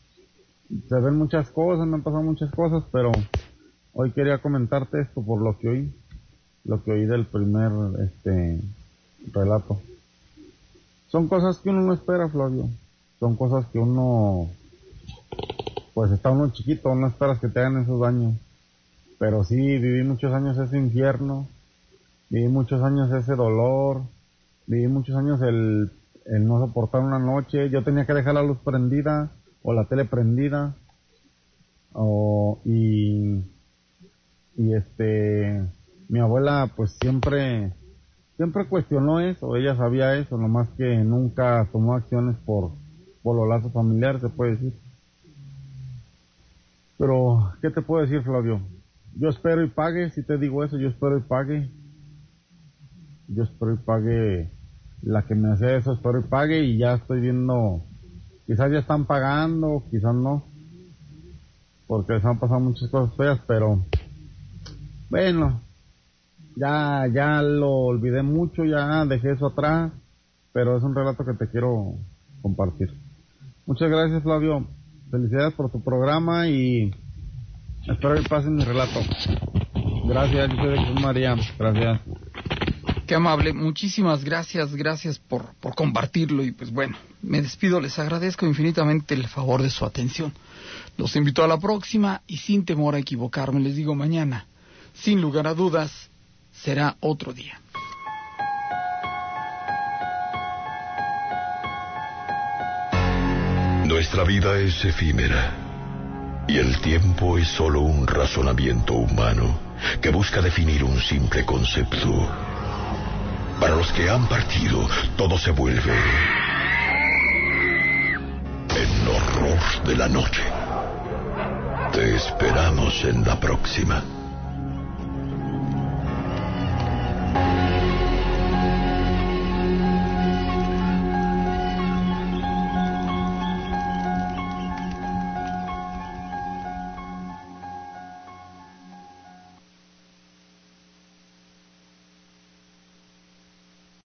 se ven muchas cosas, me han pasado muchas cosas, pero hoy quería comentarte esto por lo que oí, lo que oí del primer este relato. Son cosas que uno no espera, Flavio. Son cosas que uno, pues está uno chiquito, no esperas que te hagan esos daños. Pero sí, viví muchos años ese infierno, viví muchos años ese dolor, viví muchos años el, el no soportar una noche. Yo tenía que dejar la luz prendida o la tele prendida o y y este mi abuela pues siempre siempre cuestionó eso. Ella sabía eso nomás que nunca tomó acciones por por los lazos familiares se puede decir. Pero qué te puedo decir Flavio yo espero y pague si te digo eso yo espero y pague yo espero y pague la que me hace eso espero y pague y ya estoy viendo Quizás ya están pagando, quizás no. porque se han pasado muchas cosas feas, pero bueno, ya, ya lo olvidé mucho, ya dejé eso atrás, pero es un relato que te quiero compartir. Muchas gracias Flavio, felicidades por tu programa y espero que pasen mi relato. Gracias, yo soy de María, gracias. Qué amable, muchísimas gracias, gracias por, por compartirlo y pues bueno, me despido, les agradezco infinitamente el favor de su atención. Los invito a la próxima y sin temor a equivocarme, les digo mañana, sin lugar a dudas, será otro día. Nuestra vida es efímera y el tiempo es solo un razonamiento humano que busca definir un simple concepto. Para los que han partido, todo se vuelve en horror de la noche. Te esperamos en la próxima.